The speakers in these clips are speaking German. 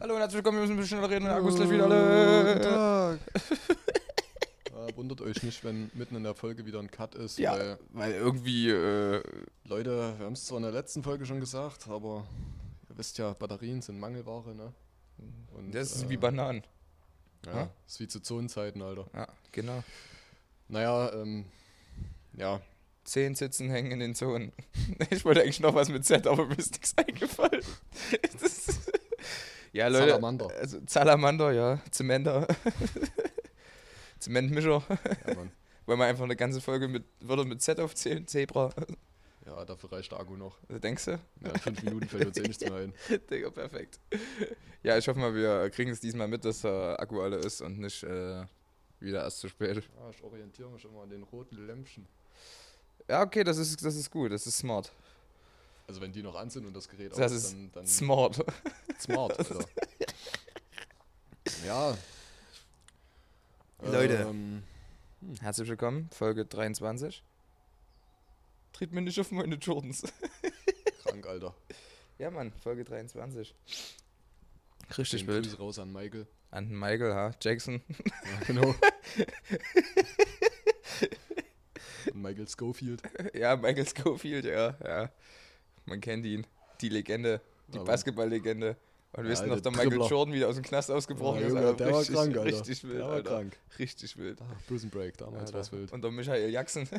Hallo und herzlich willkommen, wir müssen ein bisschen schneller reden, der Akku ist gleich wieder alle. Ja, wundert euch nicht, wenn mitten in der Folge wieder ein Cut ist, Ja, weil weil irgendwie, äh, Leute, wir haben es zwar in der letzten Folge schon gesagt, aber ihr wisst ja, Batterien sind Mangelware, ne? Und, das ist äh, wie Bananen. Ja, Ja. ist wie zu Zonenzeiten, Alter. Ja, genau. Naja, ähm, ja, Zehn Sitzen hängen in den Zonen. Ich wollte eigentlich noch was mit Z, aber mir ist nichts eingefallen. Das ist- ja, Leute. Salamander. Also Salamander, ja. Zementer. Zementmischer. Ja, Mann. Wollen wir einfach eine ganze Folge mit Wörter mit Z aufzählen? Zebra. ja, dafür reicht der Akku noch. Denkst du? Ja, in fünf Minuten fällt uns eh nichts mehr ein. Digga, perfekt. Ja, ich hoffe mal, wir kriegen es diesmal mit, dass der Akku alle ist und nicht äh, wieder erst zu spät. Ja, ich orientiere mich immer an den roten Lämpchen. Ja, okay, das ist, das ist gut, das ist smart. Also wenn die noch an sind und das Gerät Das aus, ist dann, dann Smart. smart, Alter. ja. Leute. Ähm, Herzlich willkommen, Folge 23. Tritt mir nicht auf meine Jordans. krank, Alter. Ja, Mann, Folge 23. Richtig Schönen wild. Grüße raus an Michael. An Michael, ha? Jackson. Ja, genau. Michael Schofield. ja, Michael Schofield, ja, ja. Man kennt ihn. Die Legende, die Aber- Basketball-Legende. Und Ja, wissen noch, der der Michael Dribbler. Jordan wieder aus dem Knast ausgebrochen Ja, ist. Alter. der war richtig, krank, Alter. Richtig wild, Der war Alter. krank. Richtig wild. Ah, Prison Break, damals war es wild. Und der Michael Jackson.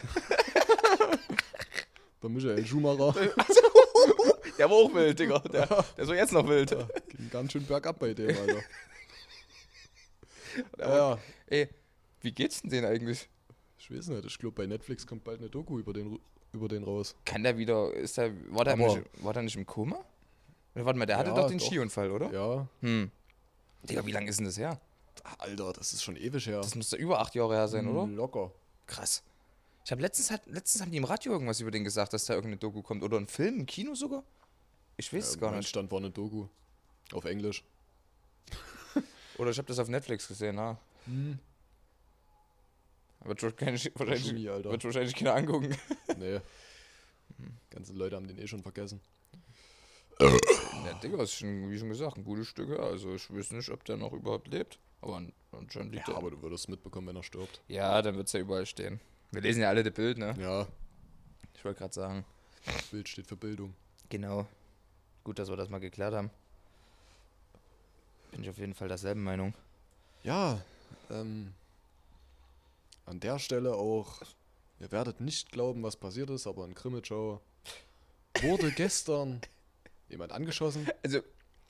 Der Michael Schumacher. der war auch wild, Digga. Der, der ist auch jetzt noch wild. Ja, ging ganz schön bergab bei dem, Alter. Der war- ja. Ey, wie geht's denn denen eigentlich? Ich weiß nicht, ich glaube bei Netflix kommt bald eine Doku über den, über den raus. Kann der wieder, ist der, war der, nicht, war der nicht im Koma? Oder warte mal, der hatte Ja, doch den doch. Skiunfall, oder? Ja. Hm. Digga, wie lange ist denn das her? Alter, das ist schon ewig her. Das müsste über acht Jahre her sein, oder? Locker. Krass. Ich habe letztens, hat, letztens haben die im Radio irgendwas über den gesagt, dass da irgendeine Doku kommt. Oder ein Film, ein Kino sogar? Ich weiß es Ja, gar mein nicht. Stand war eine Doku. Auf Englisch. Oder ich habe das auf Netflix gesehen, ja. Wird wahrscheinlich, wahrscheinlich, Alter. wird wahrscheinlich keiner angucken. Nee. Ganze Leute haben den eh schon vergessen. Ja, Digga, ist schon, wie schon gesagt, ein gutes Stück. Also ich weiß nicht, ob der noch überhaupt lebt. Aber an- anscheinend Ja, liegt er. aber du würdest mitbekommen, wenn er stirbt. Ja, dann wird es ja überall stehen. Wir lesen ja alle das Bild, ne? Ja, Ich wollte gerade sagen. das Bild steht für Bildung. Genau. Gut, dass wir das mal geklärt haben. Bin ich auf jeden Fall derselben Meinung. Ja, ähm, an der Stelle auch, ihr werdet nicht glauben, was passiert ist, aber in Krimitschau wurde gestern jemand angeschossen. Also,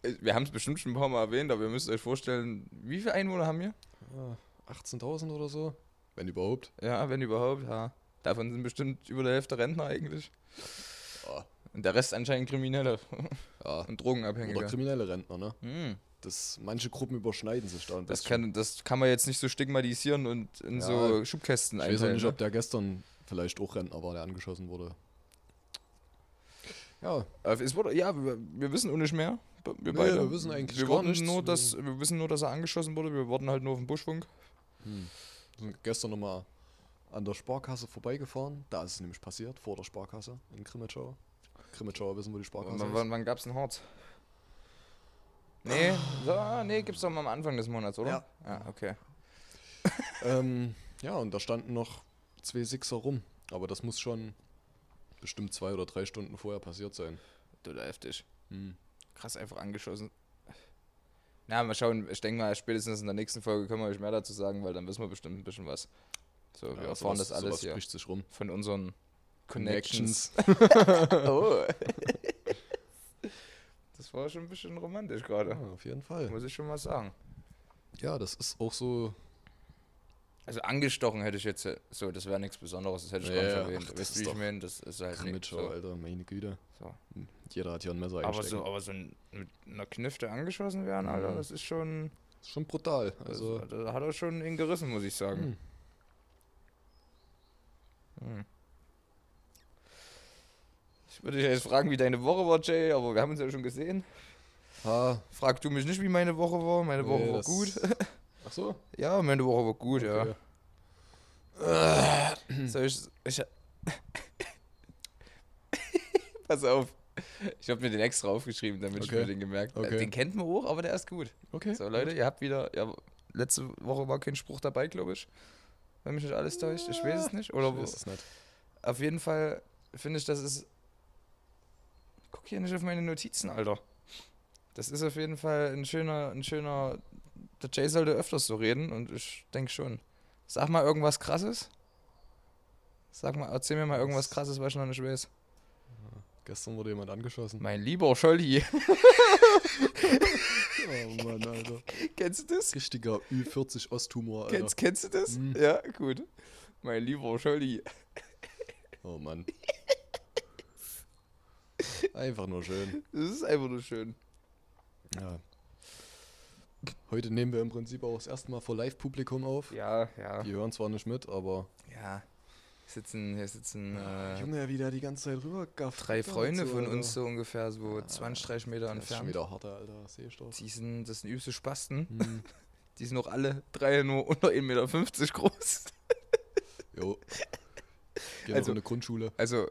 äh, wir haben es bestimmt schon ein paar Mal erwähnt, aber ihr müsst euch vorstellen, wie viele Einwohner haben wir? Ja, 18.000 oder so, wenn überhaupt. Ja, wenn überhaupt, ja. Davon sind bestimmt über der Hälfte Rentner eigentlich. Ja, Und der Rest anscheinend Kriminelle ja. und Drogenabhängige. Oder kriminelle Rentner, ne? Hm. Das, manche Gruppen überschneiden sich da ein Das, bisschen. kann, das kann man jetzt nicht so stigmatisieren und in Ja, so Schubkästen ich weiß auch nicht, ne? ob der gestern vielleicht auch Rentner war, der angeschossen wurde. Ja, Aber es wurde, ja, wir, wir wissen auch nicht mehr. Wir Nee, beide. wir wissen eigentlich wir gar nichts. Nur, dass, wir wissen nur, dass er angeschossen wurde. Wir wurden halt nur auf dem Buschfunk. Hm. Wir sind gestern nochmal an der Sparkasse vorbeigefahren. Da ist es nämlich passiert, vor der Sparkasse in Krimitschau. Krimitschauer wissen, wo die Sparkasse Und wann, ist. wann, wann gab's ein Harz? Nee, so, nee, gibt's doch mal am Anfang des Monats, oder? Ja. Ja, okay. Ähm, ja, und da standen noch zwei Sixer rum. Aber das muss schon bestimmt zwei oder drei Stunden vorher passiert sein. Total heftig. Hm. Krass einfach angeschossen. Na, mal schauen, ich denke mal, spätestens in der nächsten Folge können wir euch mehr dazu sagen, weil dann wissen wir bestimmt ein bisschen was. So, wir Ja, erfahren sowas- das alles hier sich rum. von unseren Connections. oh. Das war schon ein bisschen romantisch gerade. Ja, auf jeden Fall. Muss ich schon mal sagen. Ja, das ist auch so. Also angestochen hätte ich jetzt, äh, so, das wäre nichts Besonderes, das hätte ich Ja, gar nicht erwähnt. ach, das Weißt du, wie ich meine? Das ist halt nicht so. Alter, meine Güte. so. Jeder hat hier ein Messer Aber so, aber so ein, mit einer Knifte angeschossen werden, Alter, Mhm. das ist schon, ist schon brutal. also, Also, da hat er schon ihn gerissen, muss ich sagen. hm. Hm. Ich würde dich jetzt fragen, wie deine Woche war, Jay, aber wir haben uns ja schon gesehen. ha, Frag du mich nicht, wie meine Woche war. Meine Woche nee, war gut. Ach so? Ja, meine Woche war gut, Okay. ja. Soll ich, ich. Pass auf. Ich habe mir den extra aufgeschrieben, damit ich Okay. mir den gemerkt habe. Okay. Den kennt man auch, aber der ist gut. Okay. So, Leute, ihr habt wieder. Ja, letzte Woche war kein Spruch dabei, glaube ich. Wenn mich nicht alles täuscht. Ich weiß es nicht. Oder Ich weiß es nicht. auf jeden Fall finde ich, das ist. Guck hier nicht auf meine Notizen, Alter. Das ist auf jeden Fall ein schöner, ein schöner. Der Jay sollte öfters so reden und ich denke schon. Sag mal irgendwas krasses. Sag mal, erzähl mir mal irgendwas krasses, was ich noch nicht weiß. Gestern wurde jemand angeschossen. Mein lieber Scholli. Oh Mann, Alter. Kennst du das? Richtiger Ü40 Osthumor, Alter. Kennst, kennst du das? Mhm. Ja, gut. Mein lieber Scholli. Oh Mann. Einfach nur schön. Das ist einfach nur schön. Ja. Heute nehmen wir im Prinzip auch das erste Mal vor Live-Publikum auf. Ja, ja. Die hören zwar nicht mit, aber Ja. Hier sitzen, hier sitzen äh, Junge, wie der die ganze Zeit rübergafft. drei Freunde so, von uns so ungefähr, so 20, 30 Meter Das ist schon entfernt. wieder harter, Alter. Doch. Die sind, das sind übste Spasten. Hm. Die sind auch alle drei nur unter 1,50 Meter groß. Jo. Gehen Also- in eine Grundschule. Also,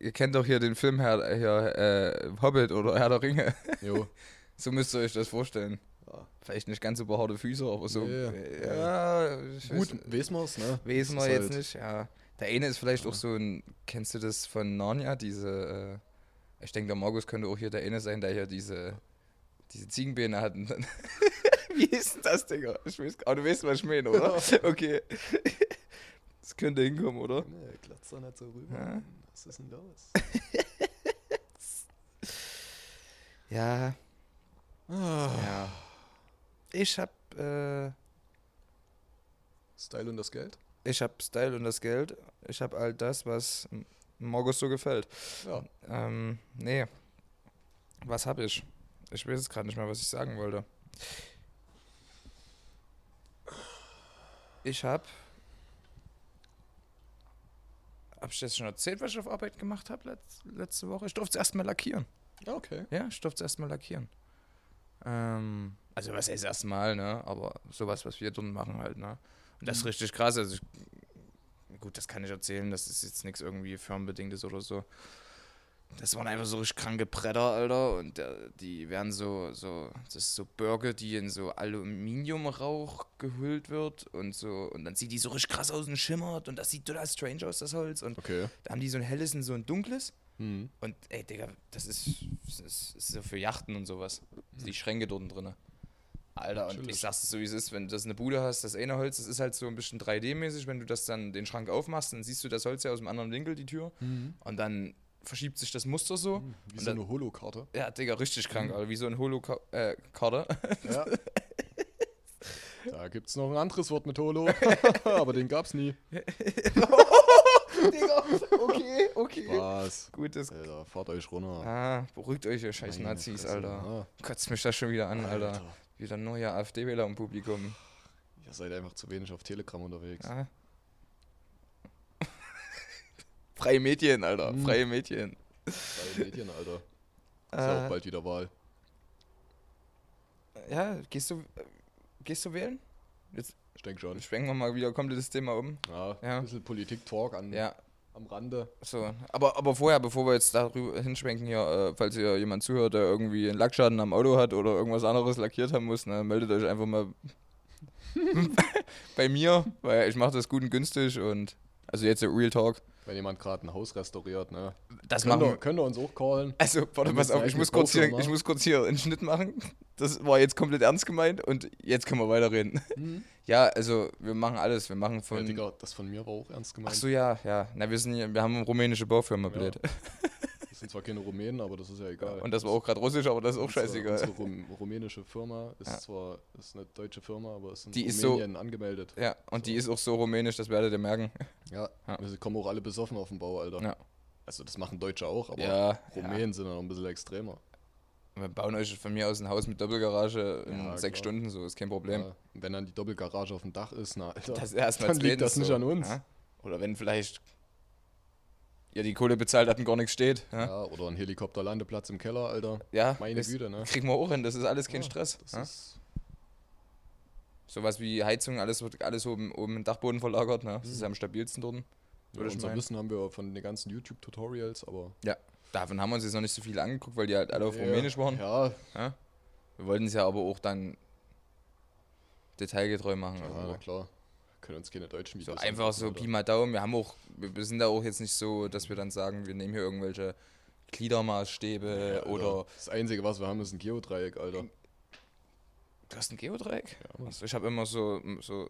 ihr kennt doch hier den Film Herr, hier, äh, Hobbit oder Herr der Ringe. Jo. So müsst ihr euch das vorstellen. Ja. Vielleicht nicht ganz so behaarte Füße, aber so. Äh, ja, ich weiß Gut, wissen wir's, ne? Wissen wir jetzt halt- nicht, ja. Der eine ist vielleicht auch so ein, kennst du das von Narnia, diese, äh, ich denke, der Markus könnte auch hier der eine sein, der hier diese, diese Ziegenbeine hat. Wie ist denn das, Digga? Ich weiß, aber du weißt, was ich meine, oder? Okay. Das könnte hinkommen, oder? Nee, glotzt doch nicht so rüber. Was ist denn los? Ja, Ah. ja. Ich hab, äh, Style und das Geld? ich hab Style und das Geld. Ich hab all das, was M- Markus so gefällt. Ja. Ähm, nee. Was hab ich? Ich weiß jetzt gerade nicht mehr, was ich sagen wollte. Ich hab. Hab ich das schon erzählt, was ich auf Arbeit gemacht habe letz, letzte Woche? Ich durfte es erstmal lackieren. Ja, okay. Ja, ich durfte es erstmal lackieren. Ähm, also was heißt erstmal, ne? Aber sowas, was wir dort machen halt, ne? Und das ist Mhm. richtig krass. Also ich, gut, das kann ich erzählen, das ist jetzt nichts irgendwie firmenbedingtes oder so. Das waren einfach so richtig kranke Bretter, Alter. Und der, die werden so, so, das ist so Burger, die in so Aluminiumrauch gehüllt wird und so. Und dann sieht die so richtig krass aus und schimmert und das sieht total strange aus, das Holz. Und Okay. da haben die so ein helles und so ein dunkles. Hm. Und ey, Digga, das ist, das ist, das ist so für Yachten und sowas. Die Schränke dort drin. Alter, und Chillig. ich sag's so, wie es ist, wenn du das eine Bude hast, das eine Holz, das ist halt so ein bisschen 3D-mäßig, wenn du das dann den Schrank aufmachst, dann siehst du das Holz ja aus dem anderen Winkel, die Tür, Mhm. und dann verschiebt sich das Muster so. Wie Und so eine Holokarte. Ja, Digga, richtig krank, Alter, wie so ein Holo-Karte. Ja. da gibt's noch ein anderes Wort mit Holo, aber den gab's nie. Digga, okay, okay. Was? Gut, das. Alter, fahrt euch runter. Ah, beruhigt euch, ihr scheiß Meine Nazis, Fresse, Alter. ja. Kotzt mich das schon wieder an, Alter. Alter. Wieder neue AfD-Wähler im Publikum. Ihr seid einfach zu wenig auf Telegram unterwegs. Ah. Freie Medien, Alter. Mhm. Freie Medien. Freie Medien, Alter. Ist ja auch Äh, bald wieder Wahl. ja, gehst du, äh, gehst du wählen? Jetzt Ich denke schon. schwenken wir mal wieder komplett das Thema um. Ja, Ja. ein bisschen Politik-Talk an, Ja, am Rande. so. Aber, aber vorher, bevor wir jetzt darüber hinschwenken hier, äh, falls ihr jemand zuhört, der irgendwie einen Lackschaden am Auto hat oder irgendwas anderes lackiert haben muss, ne, meldet euch einfach mal bei mir, weil ich mache das gut und günstig und also jetzt der Real Talk. Wenn jemand gerade ein Haus restauriert, ne? Das Könnt machen ihr, könnt ihr uns auch callen. Also, warte, Wir pass auf, ich muss, kurz hier, ich muss kurz hier einen Schnitt machen. Das war jetzt komplett ernst gemeint und jetzt können wir weiterreden. Ja, also wir machen alles. Wir machen Ja, von. Digga, das von mir war auch ernst Ach gemeint. so, ja, ja. Na, wir sind hier, wir haben eine rumänische Baufirma, Ja. blöd. Das sind zwar keine Rumänen, aber das ist ja egal. Und das war auch gerade russisch, aber das ist auch Unsere- scheißegal. Unsere Rum, rumänische Firma ist Ja. zwar ist eine deutsche Firma, aber ist in Die ist so- Rumänien angemeldet. Ja, und die So. ist auch so rumänisch, das werdet ihr merken. Ja, Ja. wir kommen auch alle besoffen auf den Bau, Alter. Ja. Also das machen Deutsche auch, aber Ja, Rumänen sind ja noch ein bisschen extremer. Wir bauen euch von mir aus ein Haus mit Doppelgarage in Ja, sechs klar. Stunden, so ist kein Problem. Ja, wenn dann die Doppelgarage auf dem Dach ist, na Alter, Das erstmal dann liegt das nicht an uns. Ja? Oder wenn vielleicht ja die Kohle bezahlt hat und gar nichts steht. Ja, Ja, oder ein Helikopterlandeplatz im Keller, Alter. ja Meine ist- Güte, ne? kriegen wir auch hin, das ist alles kein Ja, Stress. Das ja? ist, Sowas wie Heizung, alles wird alles oben, oben im Dachboden verlagert, ne? Das ist Mhm. am stabilsten dort. ja, unser meinen. Wissen haben wir von den ganzen YouTube-Tutorials, aber Ja. Davon haben wir uns jetzt noch nicht so viel angeguckt, weil die halt alle auf Ja, Rumänisch waren. Ja, Wir wollten es ja aber auch dann detailgetreu machen. ja, na klar. Können uns keine deutschen So Videos einfach angucken, so. Pi mal Daumen. Wir haben auch, wir sind da auch jetzt nicht so, dass wir dann sagen, wir nehmen hier irgendwelche Gliedermaßstäbe Ja, oder. Das Einzige, was wir haben, ist ein Geodreieck, Alter. Du hast ein Geodreieck? Ja. Also ich habe immer so, so,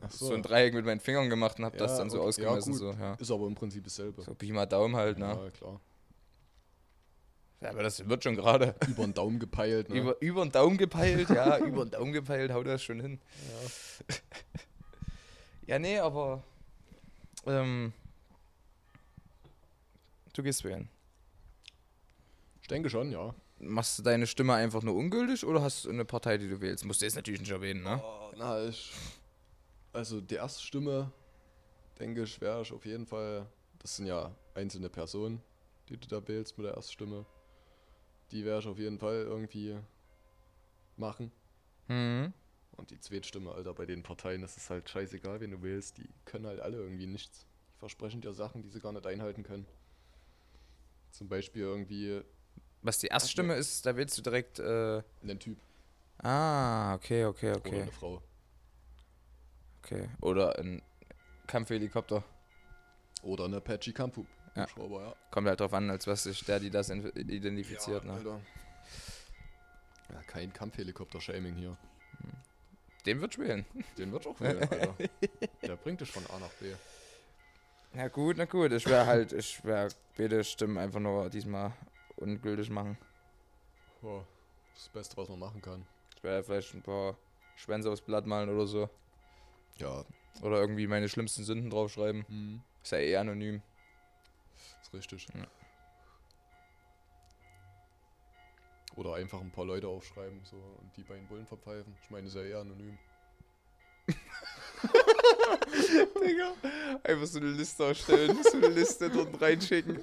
Ach so. ein Dreieck mit meinen Fingern gemacht und habe das Ja, dann so okay. Ausgemessen. so. Ist aber im Prinzip dasselbe. so Pi mal Daumen halt, ne? Ja, klar. Ja, aber das wird schon gerade. Über den Daumen gepeilt, ne? Über, über den Daumen gepeilt, ja, über den Daumen gepeilt, haut das schon hin. ja. Ja, nee, aber. Ähm, du gehst wählen. Ich denke schon, ja. Machst du deine Stimme einfach nur ungültig oder hast du eine Partei, die du wählst? Musst du jetzt natürlich nicht erwähnen, ne? Oh, na, ich. Also die erste Stimme, denke ich, wäre ich auf jeden Fall. Das sind ja einzelne Personen, die du da wählst mit der ersten Stimme. Die werde ich auf jeden Fall irgendwie machen. Mhm. Und die zweite Stimme, Alter, bei den Parteien, das ist halt scheißegal, wen du wählst. Die können halt alle irgendwie nichts. Die versprechen dir Sachen, die sie gar nicht einhalten können. Zum Beispiel irgendwie Was die Erststimme ist, da wählst du direkt. Äh, einen Typ ah, okay, okay, oder okay. eine Frau. okay. Oder ein Kampfhelikopter. Oder eine Apache Kampu. Ja. Ja. Kommt halt drauf an, als was sich der, die das identifiziert, ne? Alter. Ja, kein Kampfhelikopter-Shaming hier. Den wird wählen. Den wird auch wählen, Alter. Der bringt dich von A nach B. Na gut, na gut. Ich wäre halt, ich wäre beide Stimmen einfach nur diesmal ungültig machen. Ja, das Beste, was man machen kann. Ich werde vielleicht ein paar Schwänze aufs Blatt malen oder so. Ja, Oder irgendwie meine schlimmsten Sünden draufschreiben. hm, Ist ja eh anonym. ist richtig. Ja. Oder einfach ein paar Leute aufschreiben so und die bei den Bullen verpfeifen. Ich meine, ist ja eher anonym. Digga. Einfach so eine Liste ausstellen, so eine Liste dort reinschicken.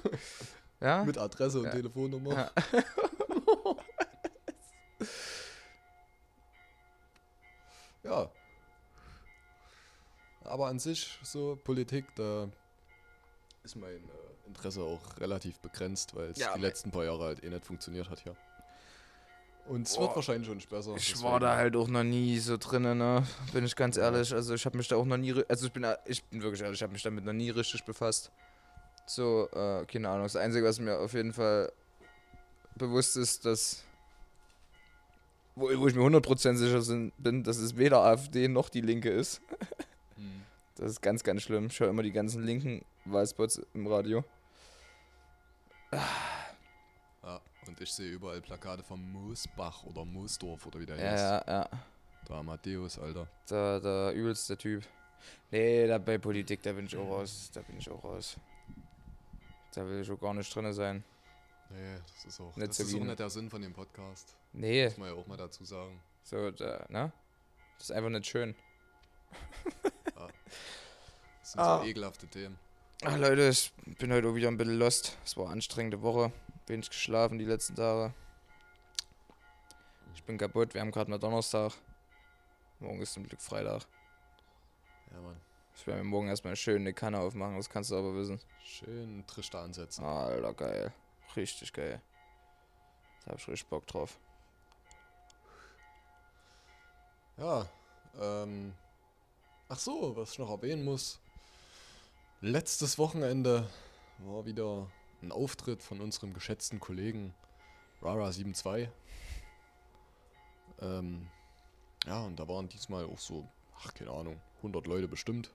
Ja? Mit Adresse und Ja. Telefonnummer. Ja. Ja. Aber an sich, so Politik, da ist mein äh, Interesse auch relativ begrenzt, weil es Ja, die letzten paar Jahre halt eh nicht funktioniert hat hier. Und es wird wahrscheinlich schon nicht besser. Ich deswegen- war da halt auch noch nie so drinnen, ne? Bin ich ganz ehrlich. Also ich habe mich da auch noch nie, also ich bin, ich bin wirklich ehrlich, ich habe mich damit noch nie richtig befasst. So, äh, keine Ahnung. Das Einzige, was mir auf jeden Fall bewusst ist, dass, wo, wo ich mir 100% sicher sind, bin, dass es weder AfD noch die Linke ist. Hm. Das ist ganz, ganz schlimm. Ich höre immer die ganzen linken Wahlspots im Radio. Ja, und ich sehe überall Plakate vom Moosbach oder Moosdorf oder wie der Ja, heißt. ja, ja. Der Amadeus, Alter. Da, da übelst der Typ. Nee, da bei Politik, da bin ich auch raus. Da bin ich auch raus. Da will ich auch gar nicht drin sein. Nee, das ist auch, Nicht das ist auch nicht der Sinn von dem Podcast. Nee, Muss man ja auch mal dazu sagen. so, da, ne? Das ist einfach nicht schön. Das sind Ah. so ekelhafte Themen. Ach Leute, ich bin heute auch wieder ein bisschen lost. Es war eine anstrengende Woche. Wenig geschlafen die letzten Tage. Ich bin kaputt. Wir haben gerade mal Donnerstag. Morgen ist zum Glück Freitag. Ja, Mann. Ich werde mir morgen erstmal schön eine Kanne aufmachen, das kannst du aber wissen. Schön Trichter ansetzen. Alter, geil. Richtig geil. Da hab ich richtig Bock drauf. Ja, ähm. Ach so, was ich noch erwähnen muss. Letztes Wochenende war wieder ein Auftritt von unserem geschätzten Kollegen Rara72. Ähm, ja, und da waren diesmal auch so, ach, keine Ahnung, 100 Leute bestimmt.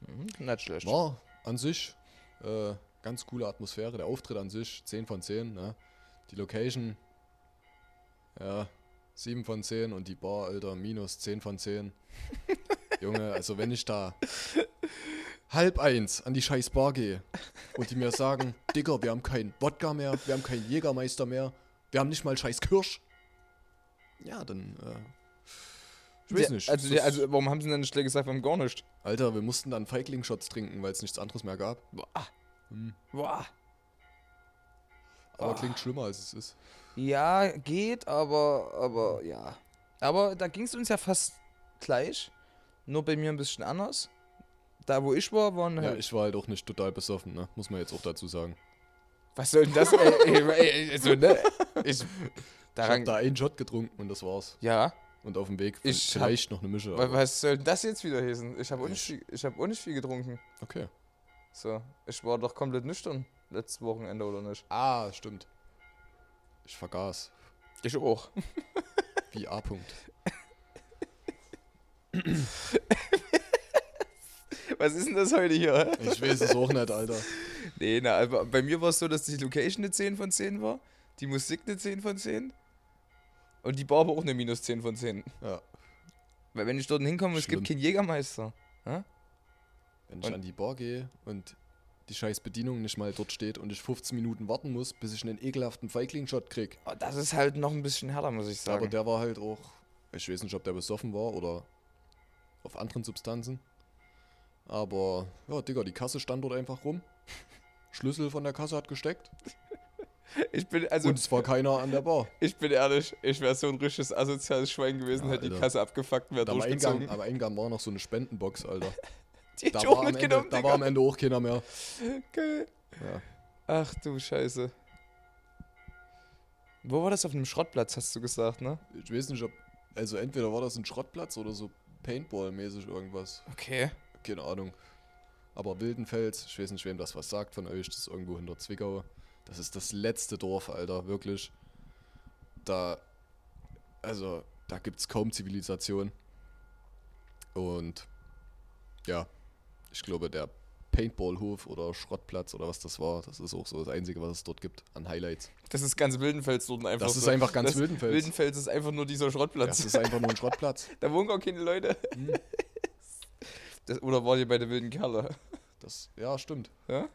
Mhm, nicht schlecht. War an sich äh, ganz coole Atmosphäre. Der Auftritt an sich 10 von 10. Ne? Die Location, ja, 7 von 10 und die Bar, Alter, minus 10 von 10. Junge, also wenn ich da halb eins an die scheiß Bar gehe und die mir sagen, Digga, wir haben keinen Wodka mehr, wir haben keinen Jägermeister mehr, wir haben nicht mal scheiß Kirsch. Ja, dann, äh, ich weiß nicht. Also, ist- also, warum haben sie denn nicht gesagt, wir haben gar nicht? Alter, wir mussten dann Feigling-Shots trinken, weil es nichts anderes mehr gab. Boah. Hm. Boah. Aber Ah. klingt schlimmer, als es ist. Ja, geht, aber, aber ja. Aber da ging es uns ja fast gleich. Nur bei mir ein bisschen anders. Da, wo ich war, waren Ja, halt. ich war halt auch nicht total besoffen, ne? Muss man jetzt auch dazu sagen. Was soll denn das? ey, ey, ey, also, ne? Ich, Ich hab daran, da einen Shot getrunken und das war's. ja, Und auf dem Weg Ich vielleicht noch eine Mische. wa- aber- was soll denn das jetzt wieder heißen? Ich habe auch, nicht Ich- viel- ich hab auch nicht viel getrunken. Okay. So, ich war doch komplett nüchtern letztes Wochenende, oder nicht? Ah, stimmt. Ich vergaß. Ich auch. Wie A. Was ist denn das heute hier? Ich weiß es auch nicht, Alter. Nee, na, aber bei mir war es so, dass die Location eine 10 von 10 war, die Musik eine 10 von 10 und die Bar aber auch eine minus 10 von 10. Ja. Weil wenn ich dort hinkomme, es gibt Schlimm. keinen Jägermeister. Wenn ich Und- an die Bar gehe und die scheiß Bedienung nicht mal dort steht und ich 15 Minuten warten muss, bis ich einen ekelhaften Feigling-Shot krieg. Oh, das ist halt noch ein bisschen härter, muss ich sagen. Aber der war halt auch, ich weiß nicht, ob der besoffen war oder auf anderen Substanzen. Aber, ja, Digga, die Kasse stand dort einfach rum. Schlüssel von der Kasse hat gesteckt. ich bin, also, und es war keiner an der Bar. ich bin ehrlich, ich wäre so ein richtiges asoziales Schwein gewesen, Ja, hätte die. Kasse abgefuckt und wäre durchgezogen. Eingang, am Eingang war noch so eine Spendenbox, Alter. Die Da war, Ende, da war am Digga. Ende auch keiner mehr. Geil. Ja. Ach du Scheiße. Wo war das auf einem Schrottplatz, hast du gesagt, ne? Ich weiß nicht, ob. Also entweder war das ein Schrottplatz oder so Paintball-mäßig irgendwas. Okay. Keine Ahnung. Aber Wildenfels, ich weiß nicht, wem das was sagt von euch, das ist irgendwo hinter Zwickau. Das ist das letzte Dorf, Alter, wirklich. Da. Also, da gibt's kaum Zivilisation. Und. Ja. Ich glaube, der Paintballhof oder Schrottplatz oder was das war, das ist auch so das Einzige, was es dort gibt an Highlights. Das ist ganz Wildenfels dort einfach Das so. ist einfach ganz das Wildenfels. Wildenfels ist einfach nur dieser Schrottplatz. Das ist einfach nur ein Schrottplatz. da wohnen gar keine Leute. Hm. Das, oder war ihr bei der wilden Kerle? Das, ja, stimmt. Ja?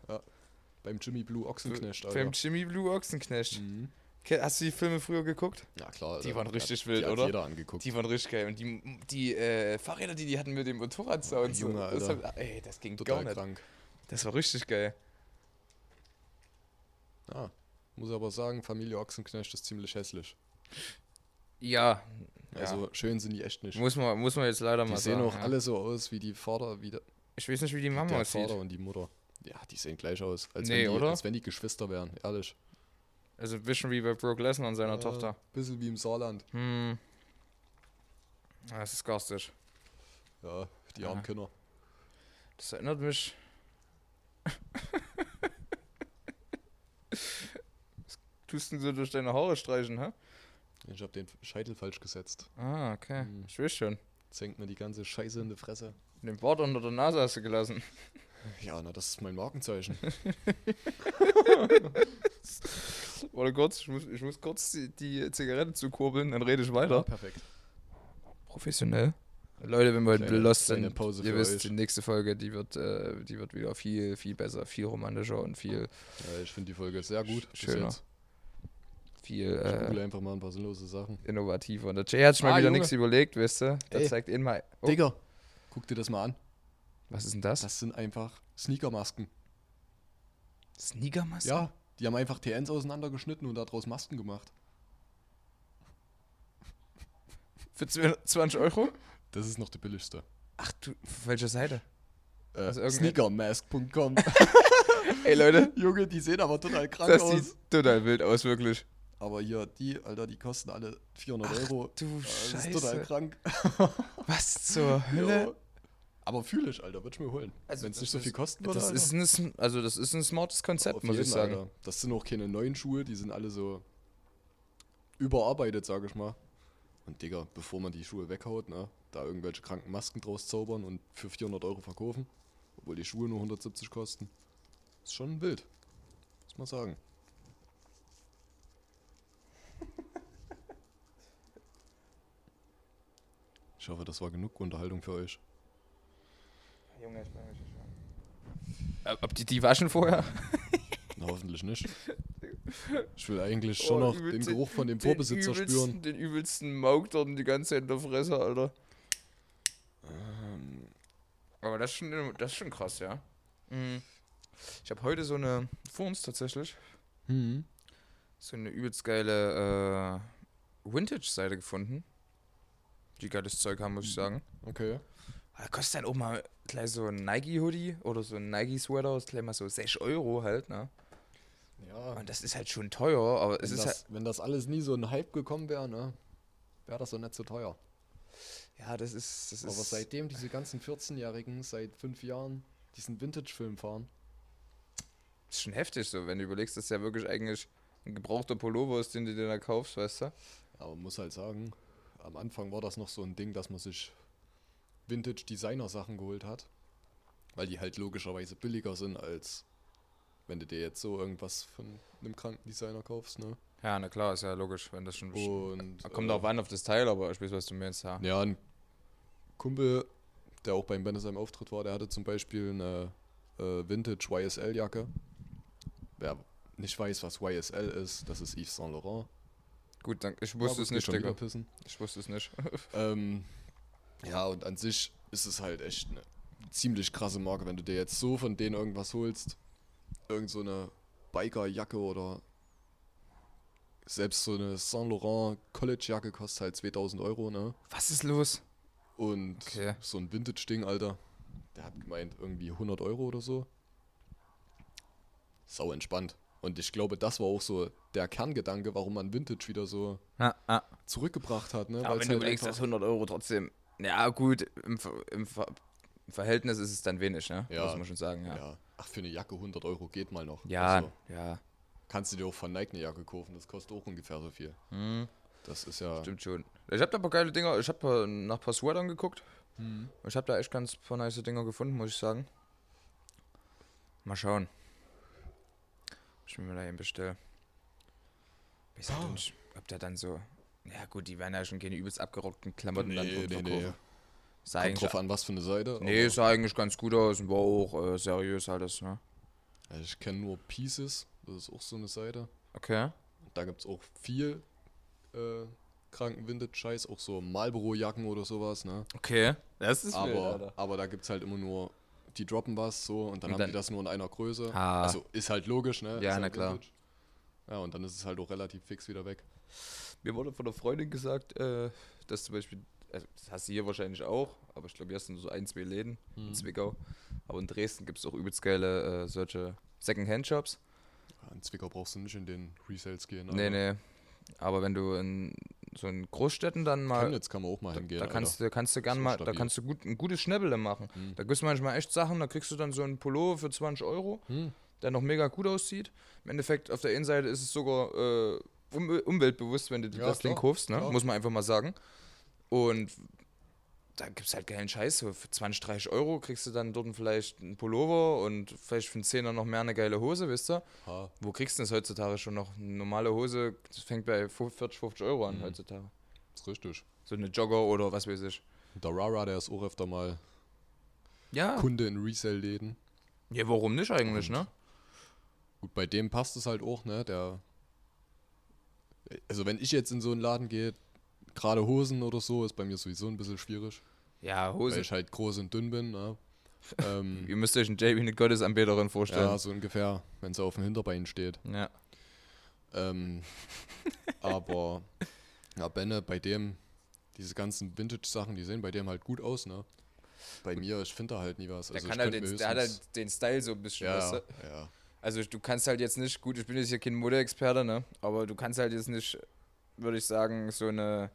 Beim Jimmy Blue Ochsenknecht, Beim Alter. Jimmy Blue Ochsenknecht. Mhm. Hast du die Filme früher geguckt? Ja, klar. Die waren richtig hat, wild, die hat oder? jeder angeguckt. Die waren richtig geil. Und die, die äh, Fahrräder, die die hatten mit dem Motorradsound. so, Junge, das Alter. hab, ey, das ging Total gar nicht. krank. Das war richtig geil. Ja, muss aber sagen, Familie Ochsenknecht ist ziemlich hässlich. Ja. Also schön sind die echt nicht. Muss man, muss man jetzt leider Die mal sehen sagen. auch ja. alle so aus wie die Vater, wie der, Ich weiß nicht, wie die Mama der aussieht. Vater und die Mutter. Ja, die sehen gleich aus. Als, Nee, wenn die, oder? als wenn die Geschwister wären, ehrlich. Also ein bisschen wie bei Brock Lesnar und seiner Ja, Tochter. Bisschen wie im Saarland. Hm. Das ist garstig. Ja, die Ja. armen Kinder. Das erinnert mich. Was tust denn so durch deine Haare streichen, hä? Ich hab den Scheitel falsch gesetzt. Ah, okay. Hm. Ich weiß schon. Hängt mir die ganze Scheiße in die Fresse. Den Bart unter der Nase hast du gelassen. Ja, na, das ist mein Markenzeichen. Warte kurz, ich muss, ich muss kurz die, die Zigarette zukurbeln, dann rede ich Ja, weiter. perfekt. Professionell. Leute, wenn wir heute lost sind, Pause ihr wisst, euch. die nächste Folge, die wird, äh, die wird wieder viel, viel besser, viel romantischer und viel, Ja, ich finde die Folge sehr gut. Schöner. Viel Ich äh, google einfach mal ein paar sinnlose Sachen. innovativer. Und der Jay hat sich mal Ah, wieder Junge. nichts überlegt, weißt du? Der Ey. zeigt ihn mal. Oh, Digga, guck dir das mal an. was ist denn das? Das sind einfach Sneakermasken. Sneakermaske? Ja, die haben einfach TNs auseinandergeschnitten und daraus Masken gemacht. Für 20 Euro? Das ist noch die billigste. Ach du, auf welcher Seite? Äh, Also Sneakermask.com. Ey Leute, Junge, die sehen aber total krank das aus. sieht total wild aus, wirklich. Aber hier, die, Alter, die kosten alle 400 Ach Euro. du Äh, Das ist total Scheiße. krank. Was zur Hölle? Ja. Aber fühle ich, Alter, würde ich mir holen. Also Wenn es das nicht so ist- viel kosten würde. Das Alter. ist, ein, also das ist ein smartes Konzept, muss ich sagen. Alter. Das sind auch keine neuen Schuhe, die sind alle so überarbeitet, sage ich mal. Und Digga, bevor man die Schuhe weghaut, ne, da irgendwelche kranken Masken draus zaubern und für 400 Euro verkaufen, obwohl die Schuhe nur 170 kosten, ist schon wild. Muss man sagen. Ich hoffe, das war genug Unterhaltung für euch. Junge, ich bin richtig Äh, Ob die, die waschen vorher? Na, hoffentlich nicht. Ich will eigentlich Oh, schon noch übel- den Geruch von dem Vorbesitzer übelsten- spüren. Den übelsten Mauk dort die ganze Zeit in der Fresse, Alter. Ähm, Aber das ist schon, das ist schon krass, ja. Mhm. Ich habe heute so eine, vor uns tatsächlich, hm. so eine übelst geile äh, Vintage-Seite gefunden. Die geiles Zeug haben, muss ich sagen. Okay. Da kostet dann auch mal gleich so ein Nike-Hoodie oder so ein Nike-Sweater, ist gleich mal so 6 Euro halt, ne? Ja, Und das ist halt schon teuer, aber es ist das, halt. wenn das alles nie so ein Hype gekommen wäre, ne, wäre das so nicht so teuer. Ja, das ist. Das Aber ist seitdem diese ganzen 14-Jährigen seit fünf Jahren diesen Vintage-Film fahren, ist schon heftig so, wenn du überlegst, dass ja wirklich eigentlich ein gebrauchter Pullover ist, den du dir da kaufst, weißt du? aber man muss halt sagen, am Anfang war das noch so ein Ding, dass man sich Vintage-Designer-Sachen geholt hat, weil die halt logischerweise billiger sind, als wenn du dir jetzt so irgendwas von einem kranken Designer kaufst, ne? Ja, na klar, ist ja logisch, wenn das schon. Und Kommt äh, auch an auf das Teil, aber ich weiß, was du meinst, ja. Ja, ein Kumpel, der auch beim Bennesheim Auftritt war, der hatte zum Beispiel eine äh, Vintage YSL-Jacke. Wer nicht weiß, was YSL ist, das ist Yves Saint Laurent. Gut, dann, ich wusste es nicht, Digga. Ich wusste es nicht. Ähm, ja, und an sich ist es halt echt eine ziemlich krasse Marke, wenn du dir jetzt so von denen irgendwas holst. Irgend so eine Biker-Jacke oder selbst so eine Saint Laurent College-Jacke kostet halt 2000 Euro, ne? Was ist los? Und Okay. so ein Vintage-Ding, Alter, der hat gemeint irgendwie 100 Euro oder so. Sau entspannt. Und ich glaube, das war auch so der Kerngedanke, warum man Vintage wieder so Ja, ja. zurückgebracht hat, ne? Aber Weil's wenn du halt überlegst, einfach- dass 100 Euro trotzdem. Ja, gut, im, Ver- im, Ver im Verhältnis ist es dann wenig, ne? Ja. Muss man schon sagen, ja. Ja. Ach, für eine Jacke 100 Euro geht mal noch. Ja, Also, ja. kannst du dir auch von Nike eine Jacke kaufen, das kostet auch ungefähr so viel. Hm, Das ist ja. stimmt schon. Ich hab da ein paar geile Dinger. Ich hab äh, nach ein paar Sweatern geguckt. Hm. Ich hab da echt ganz paar nice Dinger gefunden, muss ich sagen. Mal schauen. Ich will mir da eben bestellen. Weiß halt Ah. nicht, ob der dann so. Ja, gut, die werden ja schon keine übelst abgerockten Klamotten dann Nee, dort nee, verkaufen. nee. Sah Kommt drauf an, was für eine Seite. nee, sah eigentlich ganz gut aus und war auch äh, seriös alles, ne? Ja, ich kenne nur Pieces, das ist auch so eine Seite. Okay. Da gibt es auch viel äh, kranken Vintage-Scheiß, auch so Marlboro-Jacken oder sowas, ne? Okay. Das ist Aber, Alter. aber da gibt es halt immer nur, die droppen was so und dann Und haben dann- die das nur in einer Größe. Ah. Also ist halt logisch, ne? Ja, ist na halt klar. Vintage. Ja, und dann ist es halt auch relativ fix wieder weg. Mir wurde von der Freundin gesagt, äh, dass zum Beispiel, also das hast du hier wahrscheinlich auch, aber ich glaube, hier hast du so ein, zwei Läden in Zwickau. Aber in Dresden gibt es auch übelst geile äh, solche Second-Hand-Shops. Ja, In Zwickau brauchst du nicht in den Resales gehen. Nee, aber nee. Aber wenn du in so in Großstädten dann mal. Chemnitz kann man auch mal Da, hingehen. da kannst du, kannst du gern mal, da stabil. kannst du gut, ein gutes Schnäppele machen. Mhm. Da kriegst du manchmal echt Sachen, da kriegst du dann so einen Pullover für 20 Euro, Hm. der noch mega gut aussieht. Im Endeffekt, auf der Innenseite ist es sogar äh, um, umweltbewusst, wenn du Ja, das Ding klar, kaufst, ne? klar. muss man einfach mal sagen. Und da gibt es halt geilen Scheiß. Für 20, 30 Euro kriegst du dann dort vielleicht einen Pullover und vielleicht für einen Zehner noch mehr eine geile Hose, wisst ihr? Ha. Wo kriegst du das heutzutage schon noch? Eine normale Hose, das fängt bei 40, 50 Euro an Mhm. heutzutage. Ist richtig. So eine Jogger oder was weiß ich. Der Rara, der ist auch öfter mal Ja, Kunde in Resale-Läden. ja warum nicht eigentlich, Und- ne? Gut, bei dem passt es halt auch, ne? Der. Also, wenn ich jetzt in so einen Laden gehe, gerade Hosen oder so, ist bei mir sowieso ein bisschen schwierig. Ja, Weil Hose. ich halt groß und dünn bin, ne? ähm, Ihr müsst euch einen JB eine Gottesanbeterin vorstellen. ja, so ungefähr, wenn sie auf dem Hinterbein steht. Ja. Ähm, aber, ja, Benne, bei dem, diese ganzen Vintage-Sachen, die sehen bei dem halt gut aus, ne? Bei mir, ich finde da halt nie was. Der, Also kann halt den, der hat halt den Style so ein bisschen, ja, weißt du? ja. Also du kannst halt jetzt nicht, gut, ich bin jetzt hier kein Modeexperte, ne? Aber du kannst halt jetzt nicht, würde ich sagen, so eine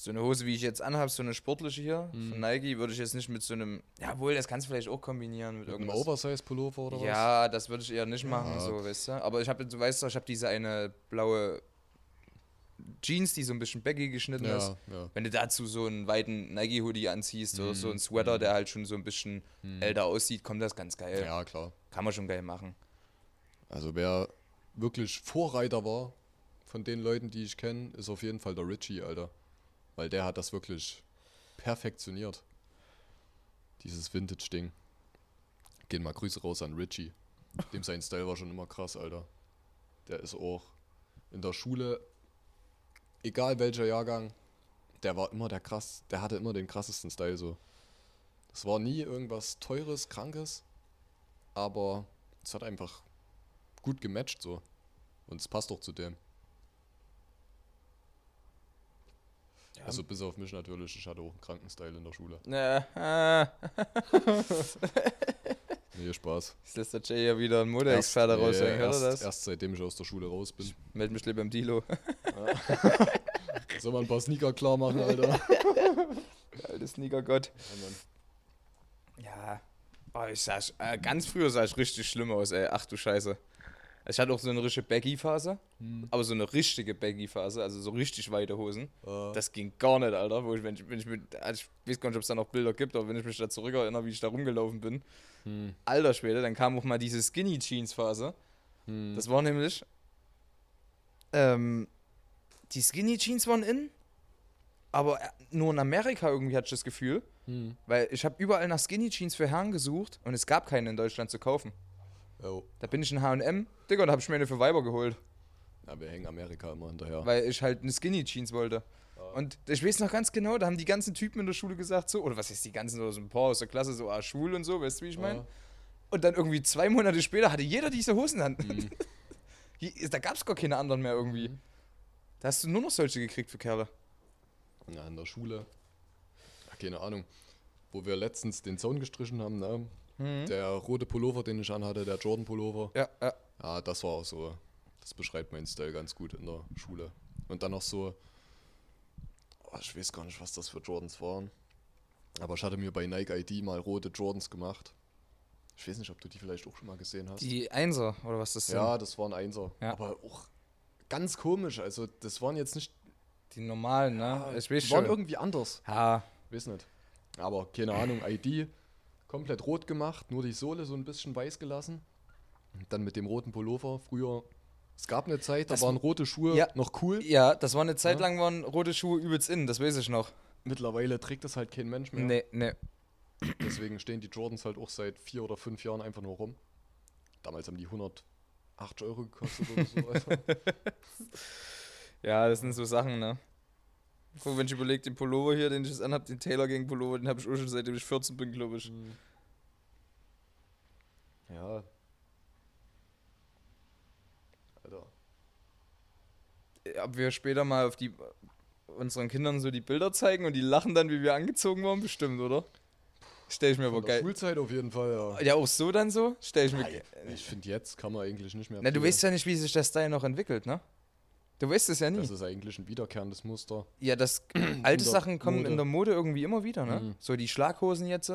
so eine Hose, wie ich jetzt anhabe, so eine sportliche hier Mhm. von Nike, würde ich jetzt nicht mit so einem, jawohl, das kannst du vielleicht auch kombinieren mit, Mit einem irgendwas. Oversize-Pullover oder was? Ja, das würde ich eher nicht machen, Ja. so, weißt du. Aber ich habe, du weißt doch, ich habe diese eine blaue Jeans, die so ein bisschen baggy geschnitten ist. Ja, ja. Wenn du dazu so einen weiten Nike-Hoodie anziehst oder so Mhm, einen Sweater, mhm. der halt schon so ein bisschen Hm. älter aussieht, kommt das ganz geil. Ja, klar. Kann man schon geil machen. Also wer wirklich Vorreiter war von den Leuten, die ich kenne, ist auf jeden Fall der Richie, Alter. Weil der hat das wirklich perfektioniert. Dieses Vintage-Ding. Gehen mal Grüße raus an Richie. Dem sein Style war schon immer krass, Alter. Der ist auch in der Schule, egal welcher Jahrgang, der war immer der krass, der hatte immer den krassesten Style so. Es war nie irgendwas teures, krankes, aber es hat einfach gut gematcht so. Und es passt auch zu dem. Also bis auf mich natürlich, ich hatte auch einen Krankenstyle in der Schule. Nee, Spaß. jetzt lässt der Jay ja wieder einen Modeexperte Erst- raushängen, erst, das? erst seitdem ich aus der Schule raus bin. Meld mich lieber im Dilo. Soll man ein paar Sneaker klar machen, Alter? Alter Sneakergott. Ja. Ja. Oh, ich sah, äh, ganz früher sah ich richtig schlimm aus, ey. Ach du Scheiße. Ich hatte auch so eine richtige Baggy-Phase, aber so eine richtige Baggy-Phase, also so richtig weite Hosen. Äh, Das ging gar nicht, Alter. Wo ich, wenn ich, wenn ich, mit, also ich weiß gar nicht, ob es da noch Bilder gibt, aber wenn ich mich da zurückerinnere, wie ich da rumgelaufen bin, hm, alter Schwede, dann kam auch mal diese Skinny-Jeans-Phase. hm. Das war nämlich, ähm, die Skinny-Jeans waren in, aber nur in Amerika irgendwie hatte ich das Gefühl, Hm. weil ich habe überall nach Skinny-Jeans für Herren gesucht und es gab keine in Deutschland zu kaufen. Oh. Da bin ich in H&M, Digga, und da habe ich mir eine für Weiber geholt, Ja, wir hängen Amerika immer hinterher. weil ich halt eine Skinny-Jeans wollte. Und ich weiß noch ganz genau, da haben die ganzen Typen in der Schule gesagt so, oder was heißt die ganzen, oder so ein paar aus der Klasse, so, ah, schwul und so, weißt du, wie ich meine? Ja. Und dann irgendwie zwei Monate später hatte jeder diese Hosen an. Mhm. Da gab es gar keine anderen mehr irgendwie. Da hast du nur noch solche gekriegt für Kerle. Ja, in der Schule. Ach, keine Ahnung. Wo wir letztens den Zaun gestrichen haben, ne? Mhm. Der rote Pullover, den ich anhatte, der Jordan-Pullover. Ja, ja. Ja, das war auch so. Das beschreibt meinen Style ganz gut in der Schule. Und dann noch so. Oh, ich weiß gar nicht, was das für Jordans waren. Aber ich hatte mir bei Nike ID mal rote Jordans gemacht. Ich weiß nicht, ob du die vielleicht auch schon mal gesehen hast. Die Einser, oder was das sind? ja, das waren Einser. Ja. Aber auch ganz komisch. Also, das waren jetzt nicht. Die normalen, ne? ich weiß die waren schon. irgendwie anders. Ja, Weiß nicht. Aber keine Ahnung, ID komplett rot gemacht, nur die Sohle so ein bisschen weiß gelassen. Und dann mit dem roten Pullover. Früher, es gab eine Zeit, da Das- waren rote Schuhe Ja. noch cool. ja, das war eine Zeit Ja. lang, waren rote Schuhe übelst in, das weiß ich noch. Mittlerweile trägt das halt kein Mensch mehr. Nee, nee. Deswegen stehen die Jordans halt auch seit vier oder fünf Jahren einfach nur rum. Damals haben die 108 Euro gekostet oder so. Ja, das sind so Sachen, ne? Guck, wenn ich überlege, den Pullover hier, den ich jetzt anhab, den Taylor gegen Pullover, den habe ich auch schon seitdem ich 14 bin, glaube ich. ja. Alter. Ob wir später mal auf die unseren Kindern so die Bilder zeigen und die lachen dann, wie wir angezogen waren, bestimmt, oder? Stell ich mir aber Von der geil. Schulzeit auf jeden Fall, ja. Ja, auch so dann so? Stell ich mir. Ja, Ich finde, jetzt kann man eigentlich nicht mehr. Na, du weißt ja nicht, wie sich der Style noch entwickelt, ne? Du weißt es ja nie. Das ist eigentlich ein wiederkehrendes Muster. Ja, das alte Sachen kommen Mode. in der Mode irgendwie immer wieder, ne? Mhm. So die Schlaghosen jetzt.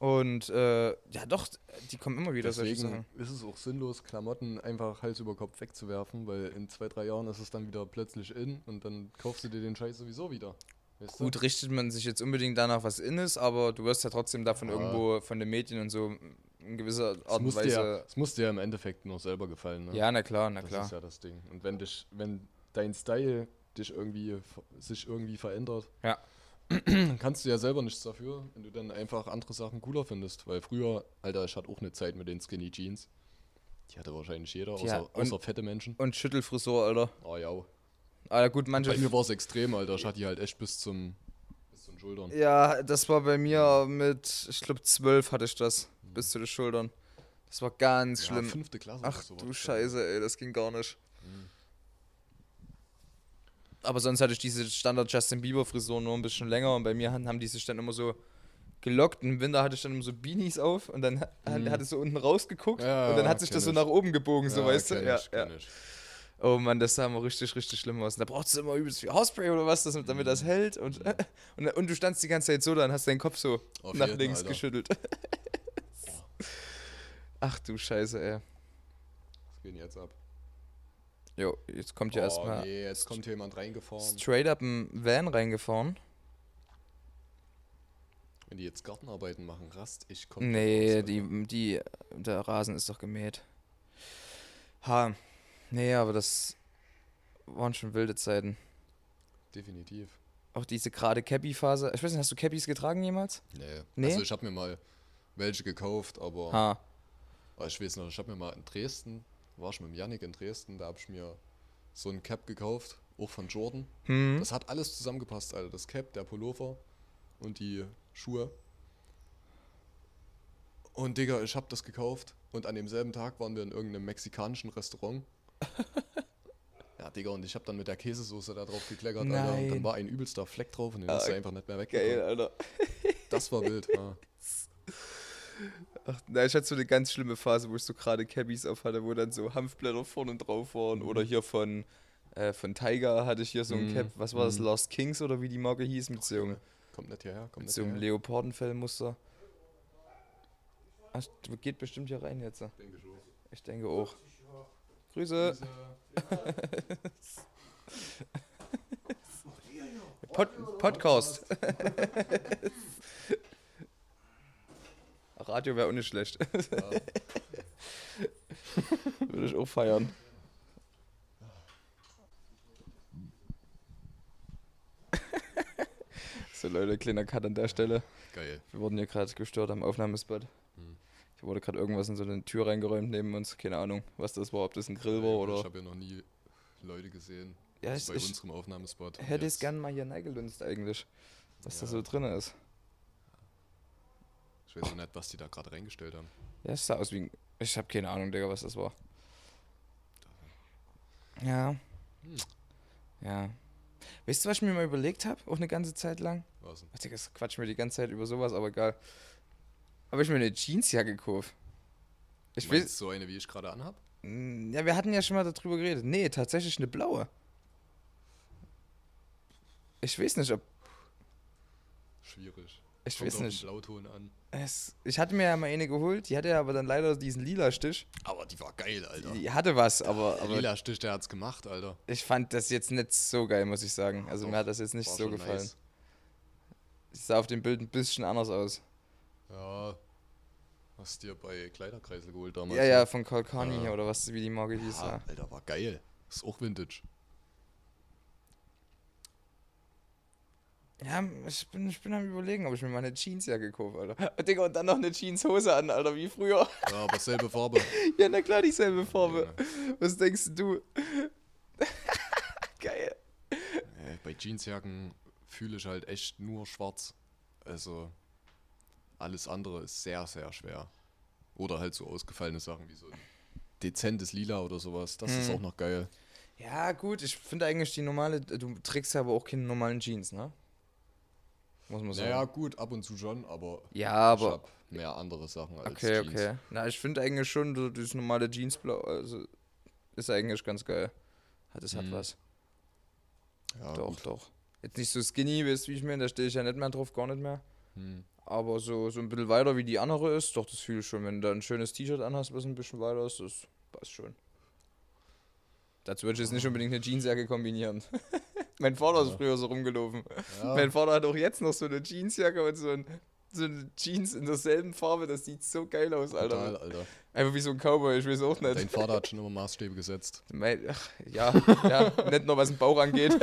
Und äh, ja doch, die kommen immer wieder Deswegen ist es auch sinnlos, Klamotten einfach Hals über Kopf wegzuwerfen, weil in zwei, drei Jahren ist es dann wieder plötzlich in und dann kaufst du dir den Scheiß sowieso wieder. Weißt du? Gut, richtet man sich jetzt unbedingt danach, was in ist, aber du wirst ja trotzdem davon Ja. irgendwo von den Medien und so in gewisser Es Art und Weise. es muss dir im Endeffekt nur selber gefallen. Ne? Ja, na klar, na das klar. ist ja das Ding. Und wenn dich, wenn dein Style dich irgendwie sich irgendwie verändert, Ja. dann kannst du ja selber nichts dafür, wenn du dann einfach andere Sachen cooler findest. Weil früher, Alter, ich hatte auch eine Zeit mit den Skinny Jeans. Die hatte wahrscheinlich jeder, außer, Ja, und- außer fette Menschen. Und Schüttelfrisur, Alter. Oh ja. Aber gut, manche. Bei mir war es extrem, Alter. Ich hatte die halt echt bis zum bis zu den Schultern. Ja, das war bei mir mit, ich glaube, zwölf hatte ich das, bis zu den Schultern. Das war ganz Ja, schlimm. fünfte Klasse. Ach so du. Scheiße, ey, das ging gar nicht. Mhm. Aber sonst hatte ich diese Standard Justin Bieber Frisur nur ein bisschen länger und bei mir haben die sich dann immer so gelockt. Im Winter hatte ich dann immer so Beanies auf und dann hat, Mhm. hat es so unten rausgeguckt Ja, und dann hat sich das so nach oben gebogen, so Ja, weißt du. Ja, ja. ich. Oh Mann, das sah immer richtig, richtig schlimm aus. Und da brauchst du immer übelst viel Haarspray oder was, damit das hält. Und, und, und du standst die ganze Zeit so da und hast deinen Kopf so Auf nach links Alter. geschüttelt. Ach du Scheiße, ey. Was geht denn jetzt ab? Jo, jetzt kommt ja oh, erstmal nee, jetzt kommt hier jemand reingefahren. straight up ein Van reingefahren. Wenn die jetzt Gartenarbeiten machen, rast ich komme. Nee, die, die, der Rasen ist doch gemäht. Ha, nee, aber das waren schon wilde Zeiten. Definitiv. Auch diese gerade Cappy-Phase. Ich weiß nicht, hast du Cappies getragen jemals? Nee. Nee? Also ich habe mir mal welche gekauft, aber Ha, oh, ich weiß noch, ich habe mir mal in Dresden, war ich mit dem Yannick in Dresden, da habe ich mir so ein Cap gekauft, auch von Jordan. hm. Das hat alles zusammengepasst, Alter. Das Cap, der Pullover und die Schuhe. Und Digga, ich hab das gekauft und an demselben Tag waren wir in irgendeinem mexikanischen Restaurant. Ja, Digga, und ich habe dann mit der Käsesoße da drauf gekleckert, Alter. Und Nein. dann war ein übelster Fleck drauf und den Ah, hast du einfach nicht mehr Geil, weggekommen. Alter. Das war wild, ja. Ach, na, ich hatte so eine ganz schlimme Phase, wo ich so gerade Cabbies auf hatte, wo dann so Hanfblätter vorne drauf waren. Oder hier von, äh, von Tiger hatte ich hier so ein Mhm. Cap. Was war das? Mhm. Lost Kings oder wie die Marke hieß? Mit so, einem- Kommt nicht hierher, kommt mit so einem. Leopardenfellmuster. Ach, geht bestimmt hier rein jetzt. Denke schon. Ich denke auch. Grüße. Pod Podcast. Radio wäre auch nicht schlecht. Ja. Würde ich auch feiern. so Leute, kleiner Cut an der Stelle. Geil. Wir wurden hier gerade gestört am Aufnahmespot. Hm. Hier wurde gerade irgendwas in so eine Tür reingeräumt neben uns. Keine Ahnung, was das war, ob das ein Grill war Ich oder. habe ja noch nie Leute gesehen. Ja, ich, bei ich unserem Aufnahmespot. hätte es Jetzt- gern mal hier neigelünst eigentlich. Was da Ja. so drin ist. Ich weiß nicht, was die da gerade reingestellt haben. Ja, es sah aus wie ein. Ich habe keine Ahnung, Digga, was das war. Ja. Hm. Ja. Weißt du, was ich mir mal überlegt habe? Auch eine ganze Zeit lang? Was denn? Ach, Digga, das quatsch mir die ganze Zeit über sowas, aber egal. Habe ich mir eine Jeansjacke gekauft. Ich will. so eine, wie ich gerade anhab? Mm, Ja, wir hatten ja schon mal darüber geredet. Nee, tatsächlich eine blaue. Ich weiß nicht, ob. Schwierig. Ich Kommt weiß nicht. Blauton an. Es, ich hatte mir ja mal eine geholt, die hatte ja aber dann leider diesen lila Stich. Aber die war geil, Alter. Die hatte was, aber, Der aber lila Stich, der hat's gemacht, Alter. ich fand das jetzt nicht so geil, muss ich sagen. Also Doch, mir hat das jetzt nicht so gefallen. nice. Es sah auf dem Bild ein bisschen anders aus. Ja. Hast dir bei Kleiderkreisel geholt damals? Ja, ne? ja, von Colcani Ja. oder was, wie die Marke hieß. Ja, Ja. Alter, war geil. Ist auch Vintage. Ja, ich bin, ich bin am überlegen, ob ich mir mal eine Jeansjacke kaufe, Alter. Digga, und dann noch eine Jeanshose an, Alter, wie früher. Ja, aber selbe Farbe. ja, na klar, dieselbe Farbe. Junge. Was denkst du? Geil. Bei Jeansjacken fühle ich halt echt nur schwarz. Also alles andere ist sehr, sehr schwer. Oder halt so ausgefallene Sachen wie so ein dezentes Lila oder sowas. Das ist Hm. auch noch geil. Ja, gut, ich finde eigentlich die normale, du trägst ja aber auch keine normalen Jeans, ne? Muss man sagen. Naja, gut, ab und zu schon, aber ja, ich aber. hab mehr andere Sachen als Okay, Jeans. okay. Na, ich finde eigentlich schon, so dieses normale Jeansblau, also ist eigentlich ganz geil. Hat es hat Mhm. was. Ja, doch, gut. doch. Jetzt nicht so skinny, weißt wie ich meine, da stehe ich ja nicht mehr drauf, gar nicht mehr. Hm. Aber so, so ein bisschen weiter wie die andere ist, doch, das fühle ich schon. Wenn du da ein schönes T-Shirt anhast, was ein bisschen weiter ist, das passt schon. Dazu würde ich jetzt nicht unbedingt eine Jeansjacke kombinieren. mein Vater ist früher so rumgelaufen. Ja, Mein Vater hat auch jetzt noch so eine Jeansjacke und so, ein, so eine Jeans in derselben Farbe. Das sieht so geil aus, Alter. total, Alter. Einfach wie so ein Cowboy, ich weiß auch nicht. Dein Vater hat schon immer Maßstäbe gesetzt. Mein, ach, ja, ja, nicht nur was den Bauch angeht.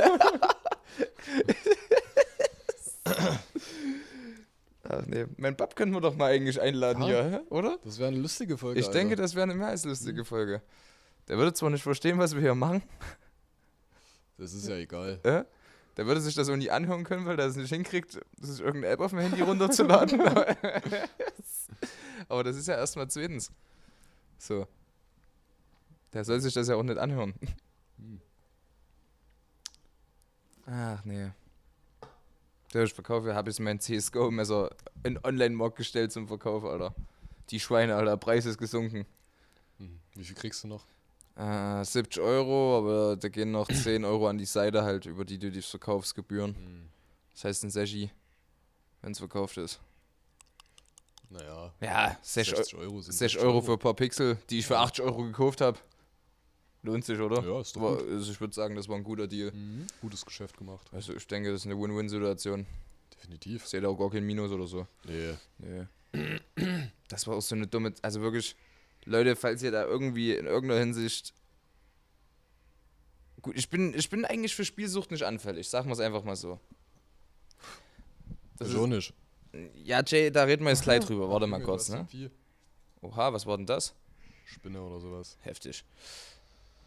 ach nee, mein Bab könnten wir doch mal eigentlich einladen Ja. hier, oder? Das wäre eine lustige Folge. Ich denke, Alter. das wäre eine mehr als lustige Folge. Der würde zwar nicht verstehen, was wir hier machen, das ist ja egal. äh? der würde sich das auch nie anhören können, weil er es nicht hinkriegt, sich irgendeine App auf dem Handy runterzuladen. aber, das ist ja erstmal zweitens. So. Der soll sich das ja auch nicht anhören. Hm. Ach nee. Der ich verkaufe, habe ich mein CSGO-Messer in Online-Markt gestellt zum Verkauf, Alter. Die Schweine, Alter, Preis ist gesunken. Hm. Wie viel kriegst du noch? Äh, 70 Euro, aber da gehen noch 10 Euro an die Seite halt, über die du die Verkaufsgebühren. Hm. Das heißt ein Seshi, wenn es verkauft ist. Naja, Ja, 6 Euro, 60 Euro sind 6 Euro für ein paar Pixel, die ich für Ja. 80 Euro gekauft habe. Lohnt sich, oder? Ja, ist doch War, gut. also ich würde sagen, das war ein guter Deal. Mhm. Gutes Geschäft gemacht. Also ich denke, das ist eine Win-Win-Situation. Definitiv. Ich sehe da auch gar kein Minus oder so. Nee. Nee. Das war auch so eine dumme, also wirklich, Leute, falls ihr da irgendwie in irgendeiner Hinsicht. Gut, ich bin, ich bin eigentlich für Spielsucht nicht anfällig, sagen wir es einfach mal so. Das Das ist, nicht. ja, Jay, da reden wir jetzt gleich drüber. Warte mal kurz, ne? Oha, was war denn das? Spinne oder sowas. Heftig.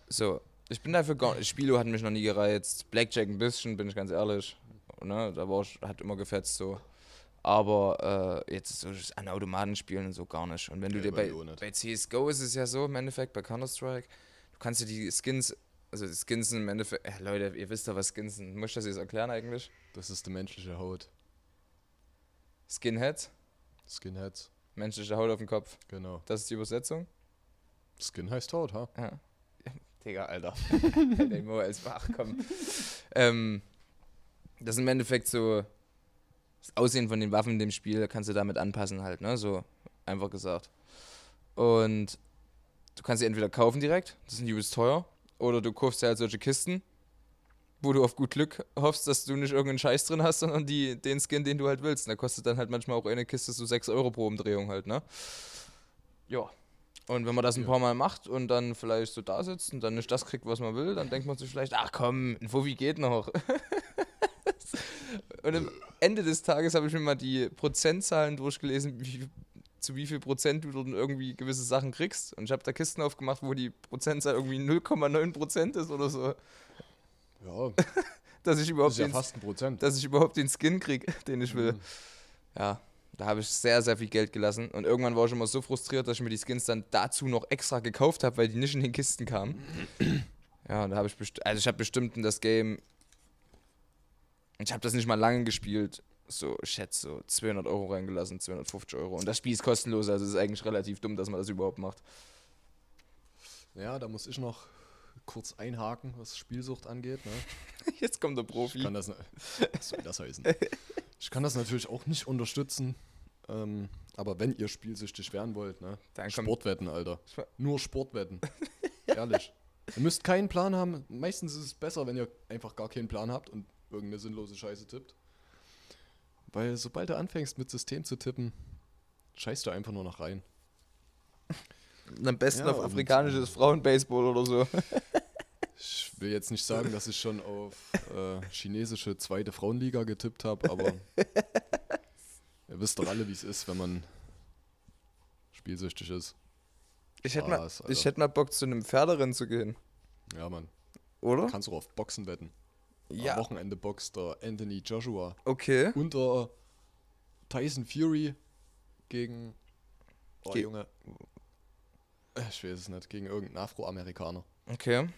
So, ich bin dafür gar Spilo hat mich noch nie gereizt. Blackjack ein bisschen, bin ich ganz ehrlich. Ne, da war ich, hat immer gefetzt so. Aber äh, jetzt so an Automaten spielen und so gar nicht. Und wenn du Ja, dir bei bei, CSGO ist es ja so, im Endeffekt, bei Counter-Strike, du kannst dir die Skins Also die Skins sind im Endeffekt. Ja, Leute, ihr wisst doch, was Skins sind. Muss ich das jetzt erklären eigentlich? Das ist die menschliche Haut. Skinheads, Skinheads, menschliche Haut auf dem Kopf. genau. Das ist die Übersetzung. Skin heißt Haut, ha? Ja. Digga, Alter. Der Mo als Bach, komm. ähm, das ist im Endeffekt so. Das Aussehen von den Waffen in dem Spiel kannst du damit anpassen, halt, ne? So einfach gesagt. Und du kannst sie entweder kaufen direkt, das sind übelst teuer, oder du kaufst dir halt solche Kisten, wo du auf gut Glück hoffst, dass du nicht irgendeinen Scheiß drin hast, sondern die, den Skin, den du halt willst. Und der kostet dann halt manchmal auch eine Kiste so 6 Euro pro Umdrehung halt, ne? Ja. Und wenn man das ein Ja. paar Mal macht und dann vielleicht so da sitzt und dann nicht das kriegt, was man will, dann denkt man sich vielleicht, ach komm, ein Fuffi geht noch. und am Ende des Tages habe ich mir mal die Prozentzahlen durchgelesen, wie, zu wie viel Prozent du dort irgendwie gewisse Sachen kriegst. Und ich habe da Kisten aufgemacht, wo die Prozentzahl irgendwie 0,9 Prozent ist oder so. Ja, Dass ich das überhaupt ist ja den, fast ein Prozent. dass ich überhaupt den Skin krieg, den ich will. Mhm. Ja, da habe ich sehr, sehr viel Geld gelassen. Und irgendwann war ich immer so frustriert, dass ich mir die Skins dann dazu noch extra gekauft habe, weil die nicht in den Kisten kamen. Ja, und da habe ich bestimmt, also ich habe bestimmt in das Game, ich habe das nicht mal lange gespielt, so, ich schätze, so 200 Euro reingelassen, 250 Euro. Und das Spiel ist kostenlos, also es ist eigentlich relativ dumm, dass man das überhaupt macht. Ja, da muss ich noch kurz einhaken, was Spielsucht angeht. Ne? Jetzt kommt der Ich Profi. kann das, ne- was soll das heißen? Ich kann das natürlich auch nicht unterstützen. Ähm, aber wenn ihr spielsüchtig werden wollt, ne? Dann Sportwetten, Alter. Nur Sportwetten. Ehrlich. Ihr müsst keinen Plan haben. Meistens ist es besser, wenn ihr einfach gar keinen Plan habt und irgendeine sinnlose Scheiße tippt. Weil sobald du anfängst mit System zu tippen, scheißt du einfach nur noch rein. Am besten Ja, auf und- afrikanisches Frauenbaseball oder so. Ich will jetzt nicht sagen, dass ich schon auf äh, chinesische zweite Frauenliga getippt habe, aber ihr wisst doch alle, wie es ist, wenn man spielsüchtig ist. Ich hätte mal, ich hätte mal Bock, zu einem Pferderennen zu gehen. Ja, Mann. Oder? Kannst du auch auf Boxen wetten. Ja. Am Wochenende boxt der Anthony Joshua Okay. unter Tyson Fury gegen. Oh, Ge- Junge. Äh, Ich weiß es nicht. Gegen irgendeinen Afroamerikaner. Okay.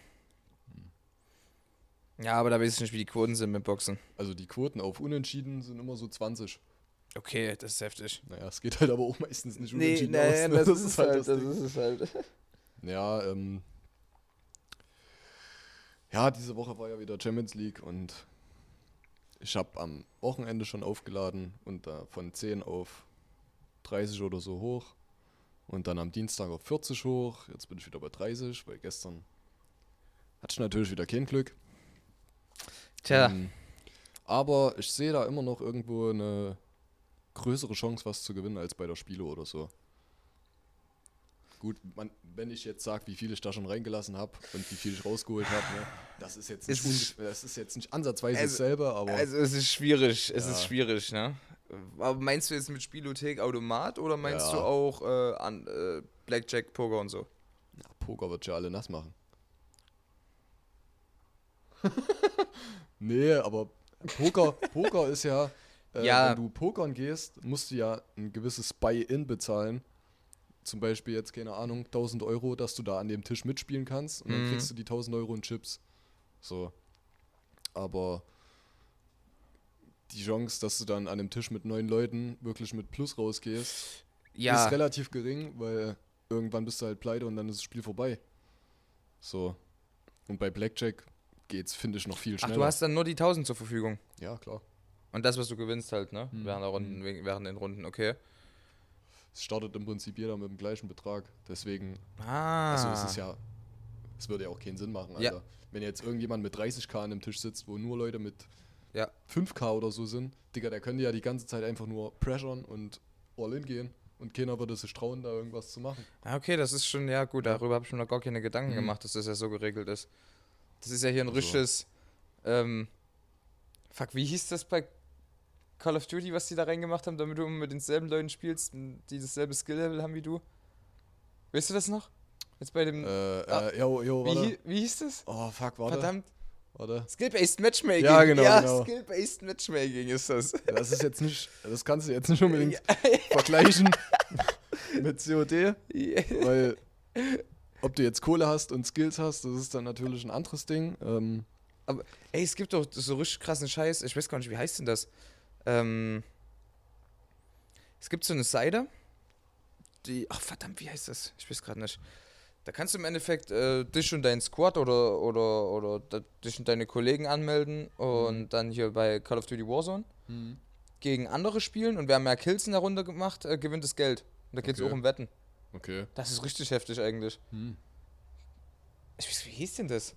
Ja, aber da weiß ich nicht, wie die Quoten sind mit Boxen. Also die Quoten auf Unentschieden sind immer so 20. Okay, das ist heftig. Naja, es geht halt aber auch meistens nicht Nee, unentschieden nein, aus. ne? das, ist es halt, das Ding. ist es halt. Ja, ähm. Ja, diese Woche war ja wieder Champions League und ich habe am Wochenende schon aufgeladen und da von 10 auf 30 oder so hoch und dann am Dienstag auf 40 hoch. Jetzt bin ich wieder bei 30, weil gestern hatte ich natürlich wieder kein Glück. Tja, Ähm, aber ich sehe da immer noch irgendwo eine größere Chance, was zu gewinnen, als bei der Spiele oder so. Gut, man, wenn ich jetzt sage, wie viel ich da schon reingelassen habe und wie viel ich rausgeholt habe, ne, das ist jetzt nicht, ist- das ist jetzt nicht ansatzweise Also- dasselbe, aber also es ist schwierig, es Ja. ist schwierig, ne? Aber meinst du jetzt mit Spielothek Automat oder meinst Ja. du auch äh, an äh, Blackjack, Poker und so? ja, Poker wird ja alle nass machen. nee, aber Poker, Poker ist ja, äh, Ja. wenn du pokern gehst, musst du ja ein gewisses Buy-in bezahlen. Zum Beispiel jetzt, keine Ahnung, 1000 Euro, dass du da an dem Tisch mitspielen kannst und dann Mhm. kriegst du die 1000 Euro in Chips. So. Aber die Chance, dass du dann an dem Tisch mit neun Leuten wirklich mit Plus rausgehst, Ja, ist relativ gering, weil irgendwann bist du halt pleite und dann ist das Spiel vorbei. So. Und bei Blackjack geht's, finde ich, noch viel ach, schneller. du hast dann nur die 1000 zur Verfügung. ja, klar. Und das, was du gewinnst halt, ne? Hm. Während, der Runden, während den Runden, okay. Es startet im Prinzip jeder mit dem gleichen Betrag. Deswegen, Ah. also es ist ja, es würde ja auch keinen Sinn machen, Ja. Alter. Wenn jetzt irgendjemand mit 30k an dem Tisch sitzt, wo nur Leute mit Ja. 5k oder so sind, Digga, der könnte ja die ganze Zeit einfach nur pressern und all in gehen. Und keiner würde sich trauen, da irgendwas zu machen. Ah, okay, das ist schon, ja gut, darüber habe ich mir noch gar keine Gedanken Mhm. gemacht, dass das ja so geregelt ist. Das ist ja hier ein Also- richtiges, ähm, fuck, wie hieß das bei Call of Duty, was die da reingemacht haben, damit du mit denselben Leuten spielst, die dasselbe Skill-Level haben wie du? Weißt du das noch? Jetzt bei dem, Äh, Ah, äh, jo, jo, wie, wie hieß das? Oh, fuck, warte. Verdammt, Warte. Skill-Based Matchmaking. Ja, genau, Ja, genau. Skill-Based Matchmaking ist das. Das ist jetzt nicht, das kannst du jetzt nicht unbedingt vergleichen mit COD, weil ob du jetzt Kohle hast und Skills hast, das ist dann natürlich ein anderes Ding. Ähm, Aber, ey, es gibt doch so richtig krassen Scheiß. Ich weiß gar nicht, wie heißt denn das? Ähm, es gibt so eine Seite, die. Ach, verdammt, wie heißt das? Ich weiß gerade nicht. Da kannst du im Endeffekt äh, dich und deinen Squad oder, oder, oder dich und deine Kollegen anmelden und dann hier bei Call of Duty Warzone gegen andere spielen und wer mehr Kills in der Runde gemacht, äh, gewinnt das Geld. Und da geht es Okay. auch um Wetten. okay. Das ist richtig heftig eigentlich. Hm. Ich weiß, wie hieß denn das?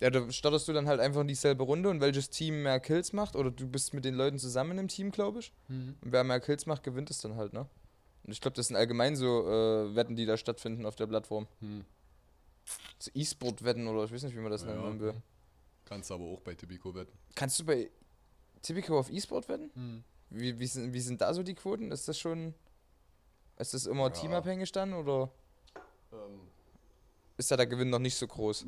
Ja, da startest du dann halt einfach in dieselbe Runde und welches Team mehr Kills macht, oder du bist mit den Leuten zusammen im Team, glaube ich. Und wer mehr Kills macht, gewinnt es dann halt, ne? Und ich glaube, das sind allgemein so äh, Wetten, die da stattfinden auf der Plattform. Hm. So E-Sport-Wetten oder ich weiß nicht, wie man das Ja, nennen will. Kannst aber auch bei Tipico wetten. Kannst du bei Tipico auf E-Sport wetten? Wie, wie, sind, wie sind da so die Quoten? Ist das schon. Ist das immer Ja. teamabhängig dann oder Ähm, ist da der Gewinn noch nicht so groß?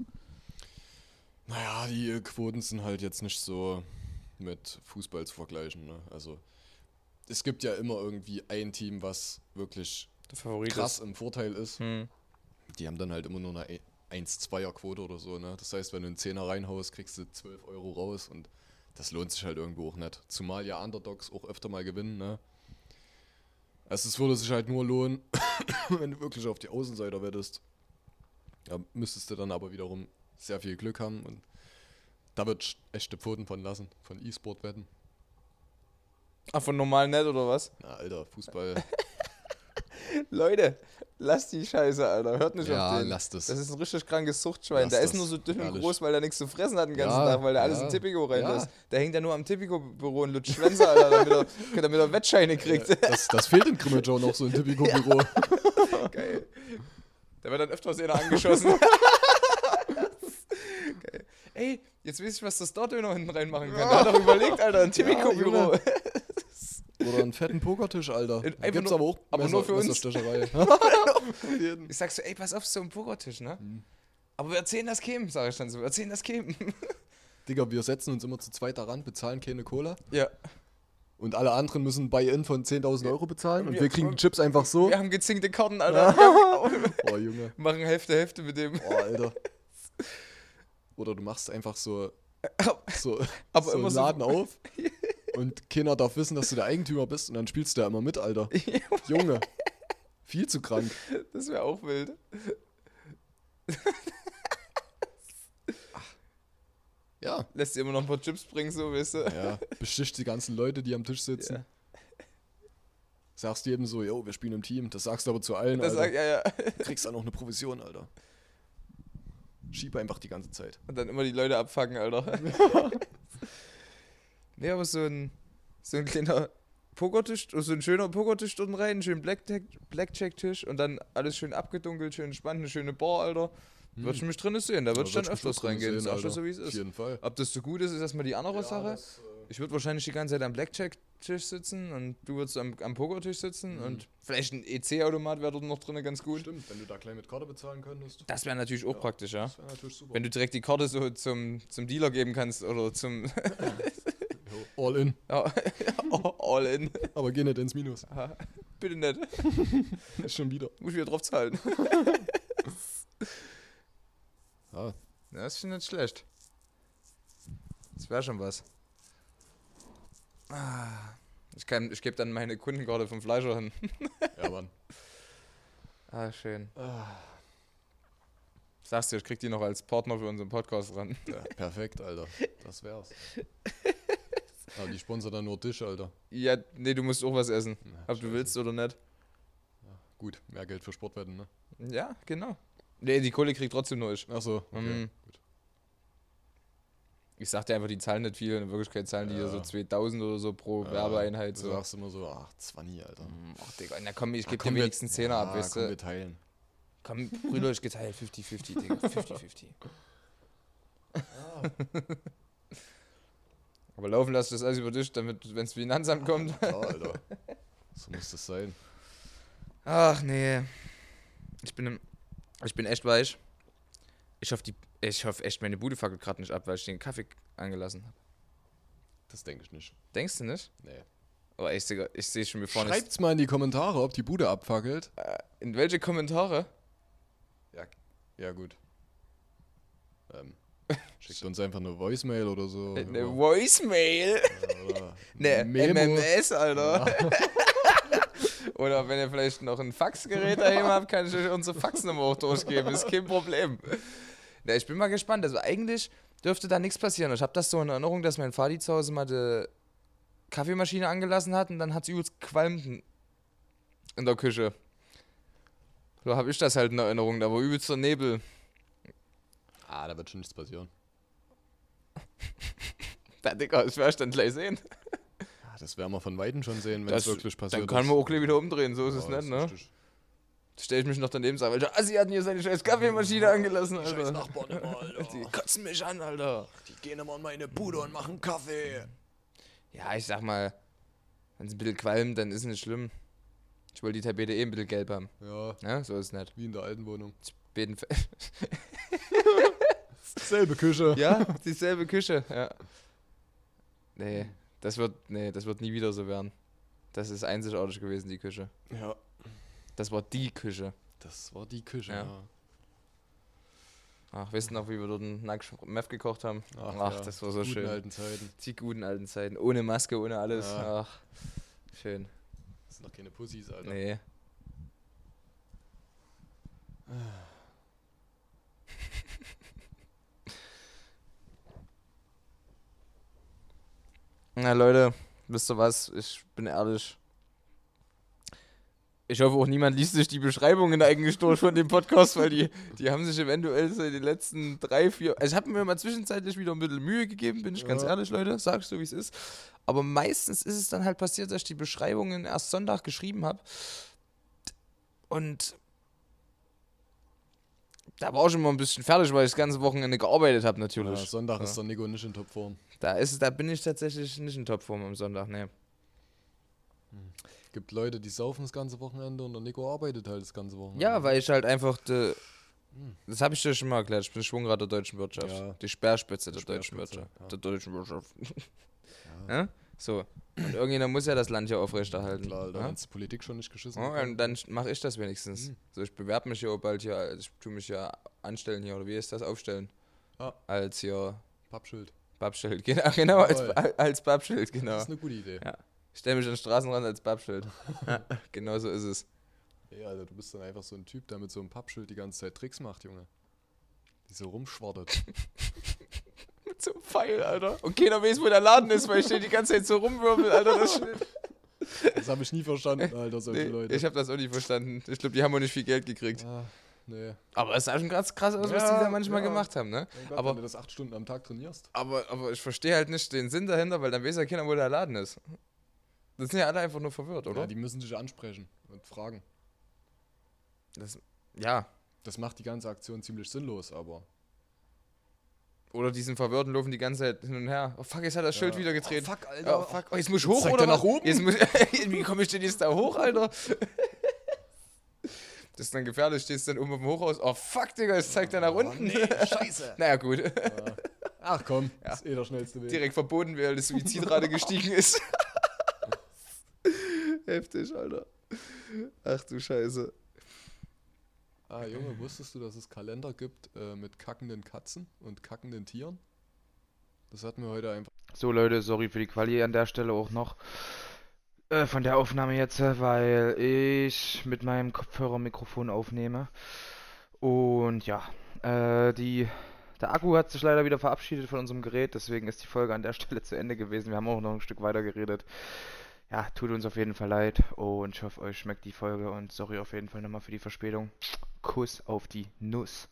Naja, die äh, Quoten sind halt jetzt nicht so mit Fußball zu vergleichen. Ne? Also es gibt ja immer irgendwie ein Team, was wirklich krass im Vorteil ist. ist. Hm. Die haben dann halt immer nur eine 1-2er-Quote oder so. Ne? Das heißt, wenn du einen Zehner reinhaust, kriegst du 12 Euro raus und das lohnt sich halt irgendwo auch nicht. Zumal ja Underdogs auch öfter mal gewinnen. Ne? Also es würde sich halt nur lohnen, wenn du wirklich auf die Außenseiter wettest. Da müsstest du dann aber wiederum sehr viel Glück haben und da wird echte Pfoten von lassen, von E-Sport-Wetten. Ach, von normal nett oder was? Na, Alter, Fußball. Leute, lasst die Scheiße, Alter. Hört nicht ja, auf den. lasst es. Das ist ein richtig krankes Suchtschwein. Lass der ist nur so dünn und groß, weil er nichts zu fressen hat den ganzen Ja, Tag, weil er alles ja. in Tipico rein Ja. Der hängt ja nur am Tipico-Büro und lutscht Schwänze, Alter, damit er, damit er Wettscheine kriegt. Das, das fehlt in Grimmitschau noch so ein Tipico-Büro. Geil. Der wird dann öfters einer angeschossen. Ey, jetzt weiß ich, was das dort noch hinten reinmachen kann. Der hat doch überlegt, Alter, ein Tipico-Büro. Junge. Oder einen fetten Pokertisch, Alter. Da Einfach gibt's nur- aber auch aber nur für uns. Ich sag so, ey, pass auf, so ein Pokertisch, ne? Mhm. Aber wir erzählen das kämen, sag ich dann so. Wir erzählen das kämen. Digga, wir setzen uns immer zu zweit daran, bezahlen keine Cola. ja. Und alle anderen müssen Buy-In von 10.000 Euro bezahlen. Und Wir- wir kriegen die Chips einfach so. Wir haben gezinkte Karten, Alter. Wir Oh, Junge. machen Hälfte, Hälfte mit dem. Oh, Alter. Oder du machst einfach so, so, Aber so einen so- Laden auf. Und keiner darf wissen, dass du der Eigentümer bist. Und dann spielst du da immer mit, Alter. Junge. Viel zu krank. Das wäre auch wild. Ja. Lässt dir immer noch ein paar Chips bringen, so, weißt du? Ja, besticht die ganzen Leute, die am Tisch sitzen. Ja. Sagst jedem so, yo, wir spielen im Team. Das sagst du aber zu allen, Das Alter. sagt, ja, ja. Du kriegst dann noch eine Provision, Alter. Schieb einfach die ganze Zeit. Und dann immer die Leute abfacken, Alter. nee, aber so ein, so ein kleiner Pokertisch, so ein schöner Pokertisch dort rein, einen schönen Blackjack- Blackjack-Tisch und dann alles schön abgedunkelt, schön entspannt, eine schöne Bar, Alter. Würde ich mich drin sehen, da würde ich dann öfters reingehen, sehen, ich Alter. dir so wie es Auf ist. jeden Fall. Ob das so gut ist, ist erstmal die andere Sache. das, Ich würde wahrscheinlich die ganze Zeit am Blackjack-Tisch sitzen und du würdest am, am Pokertisch sitzen und vielleicht ein EC-Automat wäre dort noch drin ganz gut. Stimmt, wenn du da gleich mit Karte bezahlen könntest. Das wäre natürlich auch Ja. praktisch, ja. Das wäre natürlich super. Wenn du direkt die Karte so zum, zum Dealer geben kannst oder zum All in. All in. Aber geh nicht ins Minus. Aha. Bitte nicht. Schon wieder. Muss ich wieder drauf zahlen. Ja, Ja, das ist schon nicht schlecht. Das wäre schon was. Ah, Ich, kann- ich gebe dann meine Kundenkarte vom Fleischer hin. ja Mann. Ah, schön. Sagst du, ich krieg die noch als Partner für unseren Podcast ran. Ja, perfekt, Alter. Das wär's. Aber die sponsern dann nur Tisch, Alter. Ja, nee, du musst auch was essen. Na, Ob du willst oder nicht. Gut, mehr Geld für Sportwetten, ne? Ja, genau. Nee, die Kohle kriegt trotzdem nur ich. Achso, okay. Mm. Gut. Ich sag dir einfach, die zahlen nicht viel. In Wirklichkeit zahlen die ja so 2000 oder so pro Ja, Werbeeinheit. Du So. sagst immer so, ach, 20, Alter. Mm, Ach, Digga, na komm, ich Ja, geb dir wenigstens 10 ab, ja, weißt komm, du? wir teilen. Komm, Brüder, ich geteilt 50-50, Digga. 50-50. Aber laufen lass das alles über dich, damit, wenn es Finanzamt kommt. Ja, Alter. So muss das sein. Ach nee. Ich bin, im, ich bin echt weich. Ich hoffe, die, ich hoffe echt, meine Bude fackelt gerade nicht ab, weil ich den Kaffee angelassen habe. Das denke ich nicht. Denkst du nicht? Nee. Aber ich, Digga, ich sehe schon, wie vorne Schreibt's mal in die Kommentare, ob die Bude abfackelt. In welche Kommentare? Ja, Ja, gut. Ähm, schickt uns einfach eine Voicemail oder so. Eine ja. Voicemail? Oder Ne, Memo. MMS, Alter. Oder wenn ihr vielleicht noch ein Faxgerät daheim habt, kann ich euch unsere Faxnummer auch durchgeben. Ist kein Problem. Ne, ich bin mal gespannt. Also eigentlich dürfte da nichts passieren. Ich habe das so in Erinnerung, dass mein Vati zu Hause mal die Kaffeemaschine angelassen hat und dann hat es übelst gequalmt in der Küche. So habe ich das halt in Erinnerung. Da war übelst der Nebel. Ah, da wird schon nichts passieren. Da, Digga, das werde ich dann gleich sehen. Ah, das werden wir von Weitem schon sehen, wenn Das- es wirklich passiert Dann kann man auch gleich wieder umdrehen, so ist es Ja, nicht, ne? richtig. Stell ich mich noch daneben und sage, welcher Assi hat hier seine scheiß Kaffeemaschine angelassen, Scheiß Alter. Nachbarn immer, Alter. Die kotzen mich an, Alter. Die gehen immer in meine Bude und machen Kaffee. Ja, ich sag mal, wenn es ein bisschen qualmt, dann ist es nicht schlimm. Ich wollte die Tapete eh ein bisschen gelb haben. Ja, Ja, so ist es nicht. wie in der alten Wohnung. Selbe Küche. ja, dieselbe Küche, ja. Nee, das wird, nee, das wird nie wieder so werden. Das ist einzigartig gewesen, die Küche. Ja, Das war die Küche. das war die Küche, Ja. ja. Ach, du noch, wie wir dort einen Meth gekocht haben? Ach, ja, das war so guten schön. alten Zeiten. Die guten alten Zeiten. Ohne Maske, ohne alles. Ja. Ach, schön. Das sind doch keine Pussys, Alter. Nee. Na Leute, wisst ihr was? Ich bin ehrlich. Ich hoffe auch niemand liest sich die Beschreibungen eigentlich durch von dem Podcast, weil die, die haben sich eventuell so in den letzten drei, vier. Also ich habe mir mal zwischenzeitlich wieder ein bisschen Mühe gegeben, bin ich ganz Ja. ehrlich, Leute. Sag ich so, wie es ist. Aber meistens ist es dann halt passiert, dass ich die Beschreibungen erst Sonntag geschrieben habe. Und da war ich immer ein bisschen fertig, weil ich das ganze Wochenende gearbeitet habe, natürlich. Ja, Sonntag Ja. ist der Nico nicht in Topform. Da, ist, da bin ich tatsächlich nicht in Topform am Sonntag, ne. Gibt Leute, die saufen das ganze Wochenende und der Nico arbeitet halt das ganze Wochenende. Ja, weil ich halt einfach, de, das habe ich dir schon mal erklärt, ich bin Schwungrad der deutschen Wirtschaft. Ja. Die Speerspitze der deutschen Speerspitze, Wirtschaft. ja. Der deutschen Wirtschaft. Ja. ja? So. Und irgendjemand muss ja das Land hier aufrechterhalten. Klar, Alter, ja? wenn die Politik schon nicht geschissen Ja, und dann mache ich das wenigstens. Mhm. So, ich bewerbe mich ja auch bald hier, also ich tue mich ja anstellen hier, oder wie ist das, aufstellen? Ja. Als hier Pappschild. Babschild, genau, genau als, als Babschild, Das genau. ist eine gute Idee. Ja. Ich stelle mich an den Straßenrand als Babschild. ja, genau so ist es. Ey, Alter, du bist dann einfach so ein Typ, der mit so einem Pappschild die ganze Zeit Tricks macht, Junge. Die so rumschwartet. Mit so einem Pfeil, Alter. Und keiner weiß, wo der Laden ist, weil ich stehe die ganze Zeit so rumwirbel, Alter. Das Schild. Das habe ich nie verstanden, Alter, solche Nee, Leute. ich habe das auch nicht verstanden. Ich glaube, die haben auch nicht viel Geld gekriegt. ah, nee. Aber es sah schon krass, krass aus, was die Ja, da manchmal ja. gemacht haben, ne? Gott, Aber- wenn du das acht Stunden am Tag trainierst. Aber, aber ich verstehe halt nicht den Sinn dahinter, weil dann weiß ja keiner, wo der Laden ist. Das sind ja alle einfach nur verwirrt, oder? Ja, die müssen dich ansprechen und fragen. das, ja. Das macht die ganze Aktion ziemlich sinnlos, aber. Oder die sind verwirrt und laufen die ganze Zeit hin und her. Oh fuck, jetzt hat das Schild Ja. wieder gedreht. Oh, fuck, Oh, fuck. Oh, jetzt muss ich hoch, oder? er nach oben? Jetzt muss, wie komme ich denn jetzt da hoch, Alter? Das ist dann gefährlich, stehst dann oben auf dem Hochhaus. Oh fuck, Digga, jetzt zeigt er nach unten. nee, scheiße. naja, gut. Ach komm, Ja. ist eh der schnellste Weg. Direkt verboten, weil das Suizidrate gestiegen ist. Heftig, Alter. Ach du Scheiße. Ah, Junge, wusstest du, dass es Kalender gibt äh, mit kackenden Katzen und kackenden Tieren? Das hatten wir heute einfach. So Leute, sorry für die Quali an der Stelle auch noch äh, von der Aufnahme jetzt, weil ich mit meinem Kopfhörermikrofon aufnehme. Und ja, äh, die, der Akku hat sich leider wieder verabschiedet von unserem Gerät, deswegen ist die Folge an der Stelle zu Ende gewesen. Wir haben auch noch ein Stück weiter geredet. Ja, tut uns auf jeden Fall leid und ich hoffe, euch schmeckt die Folge und sorry auf jeden Fall nochmal für die Verspätung. Kuss auf die Nuss.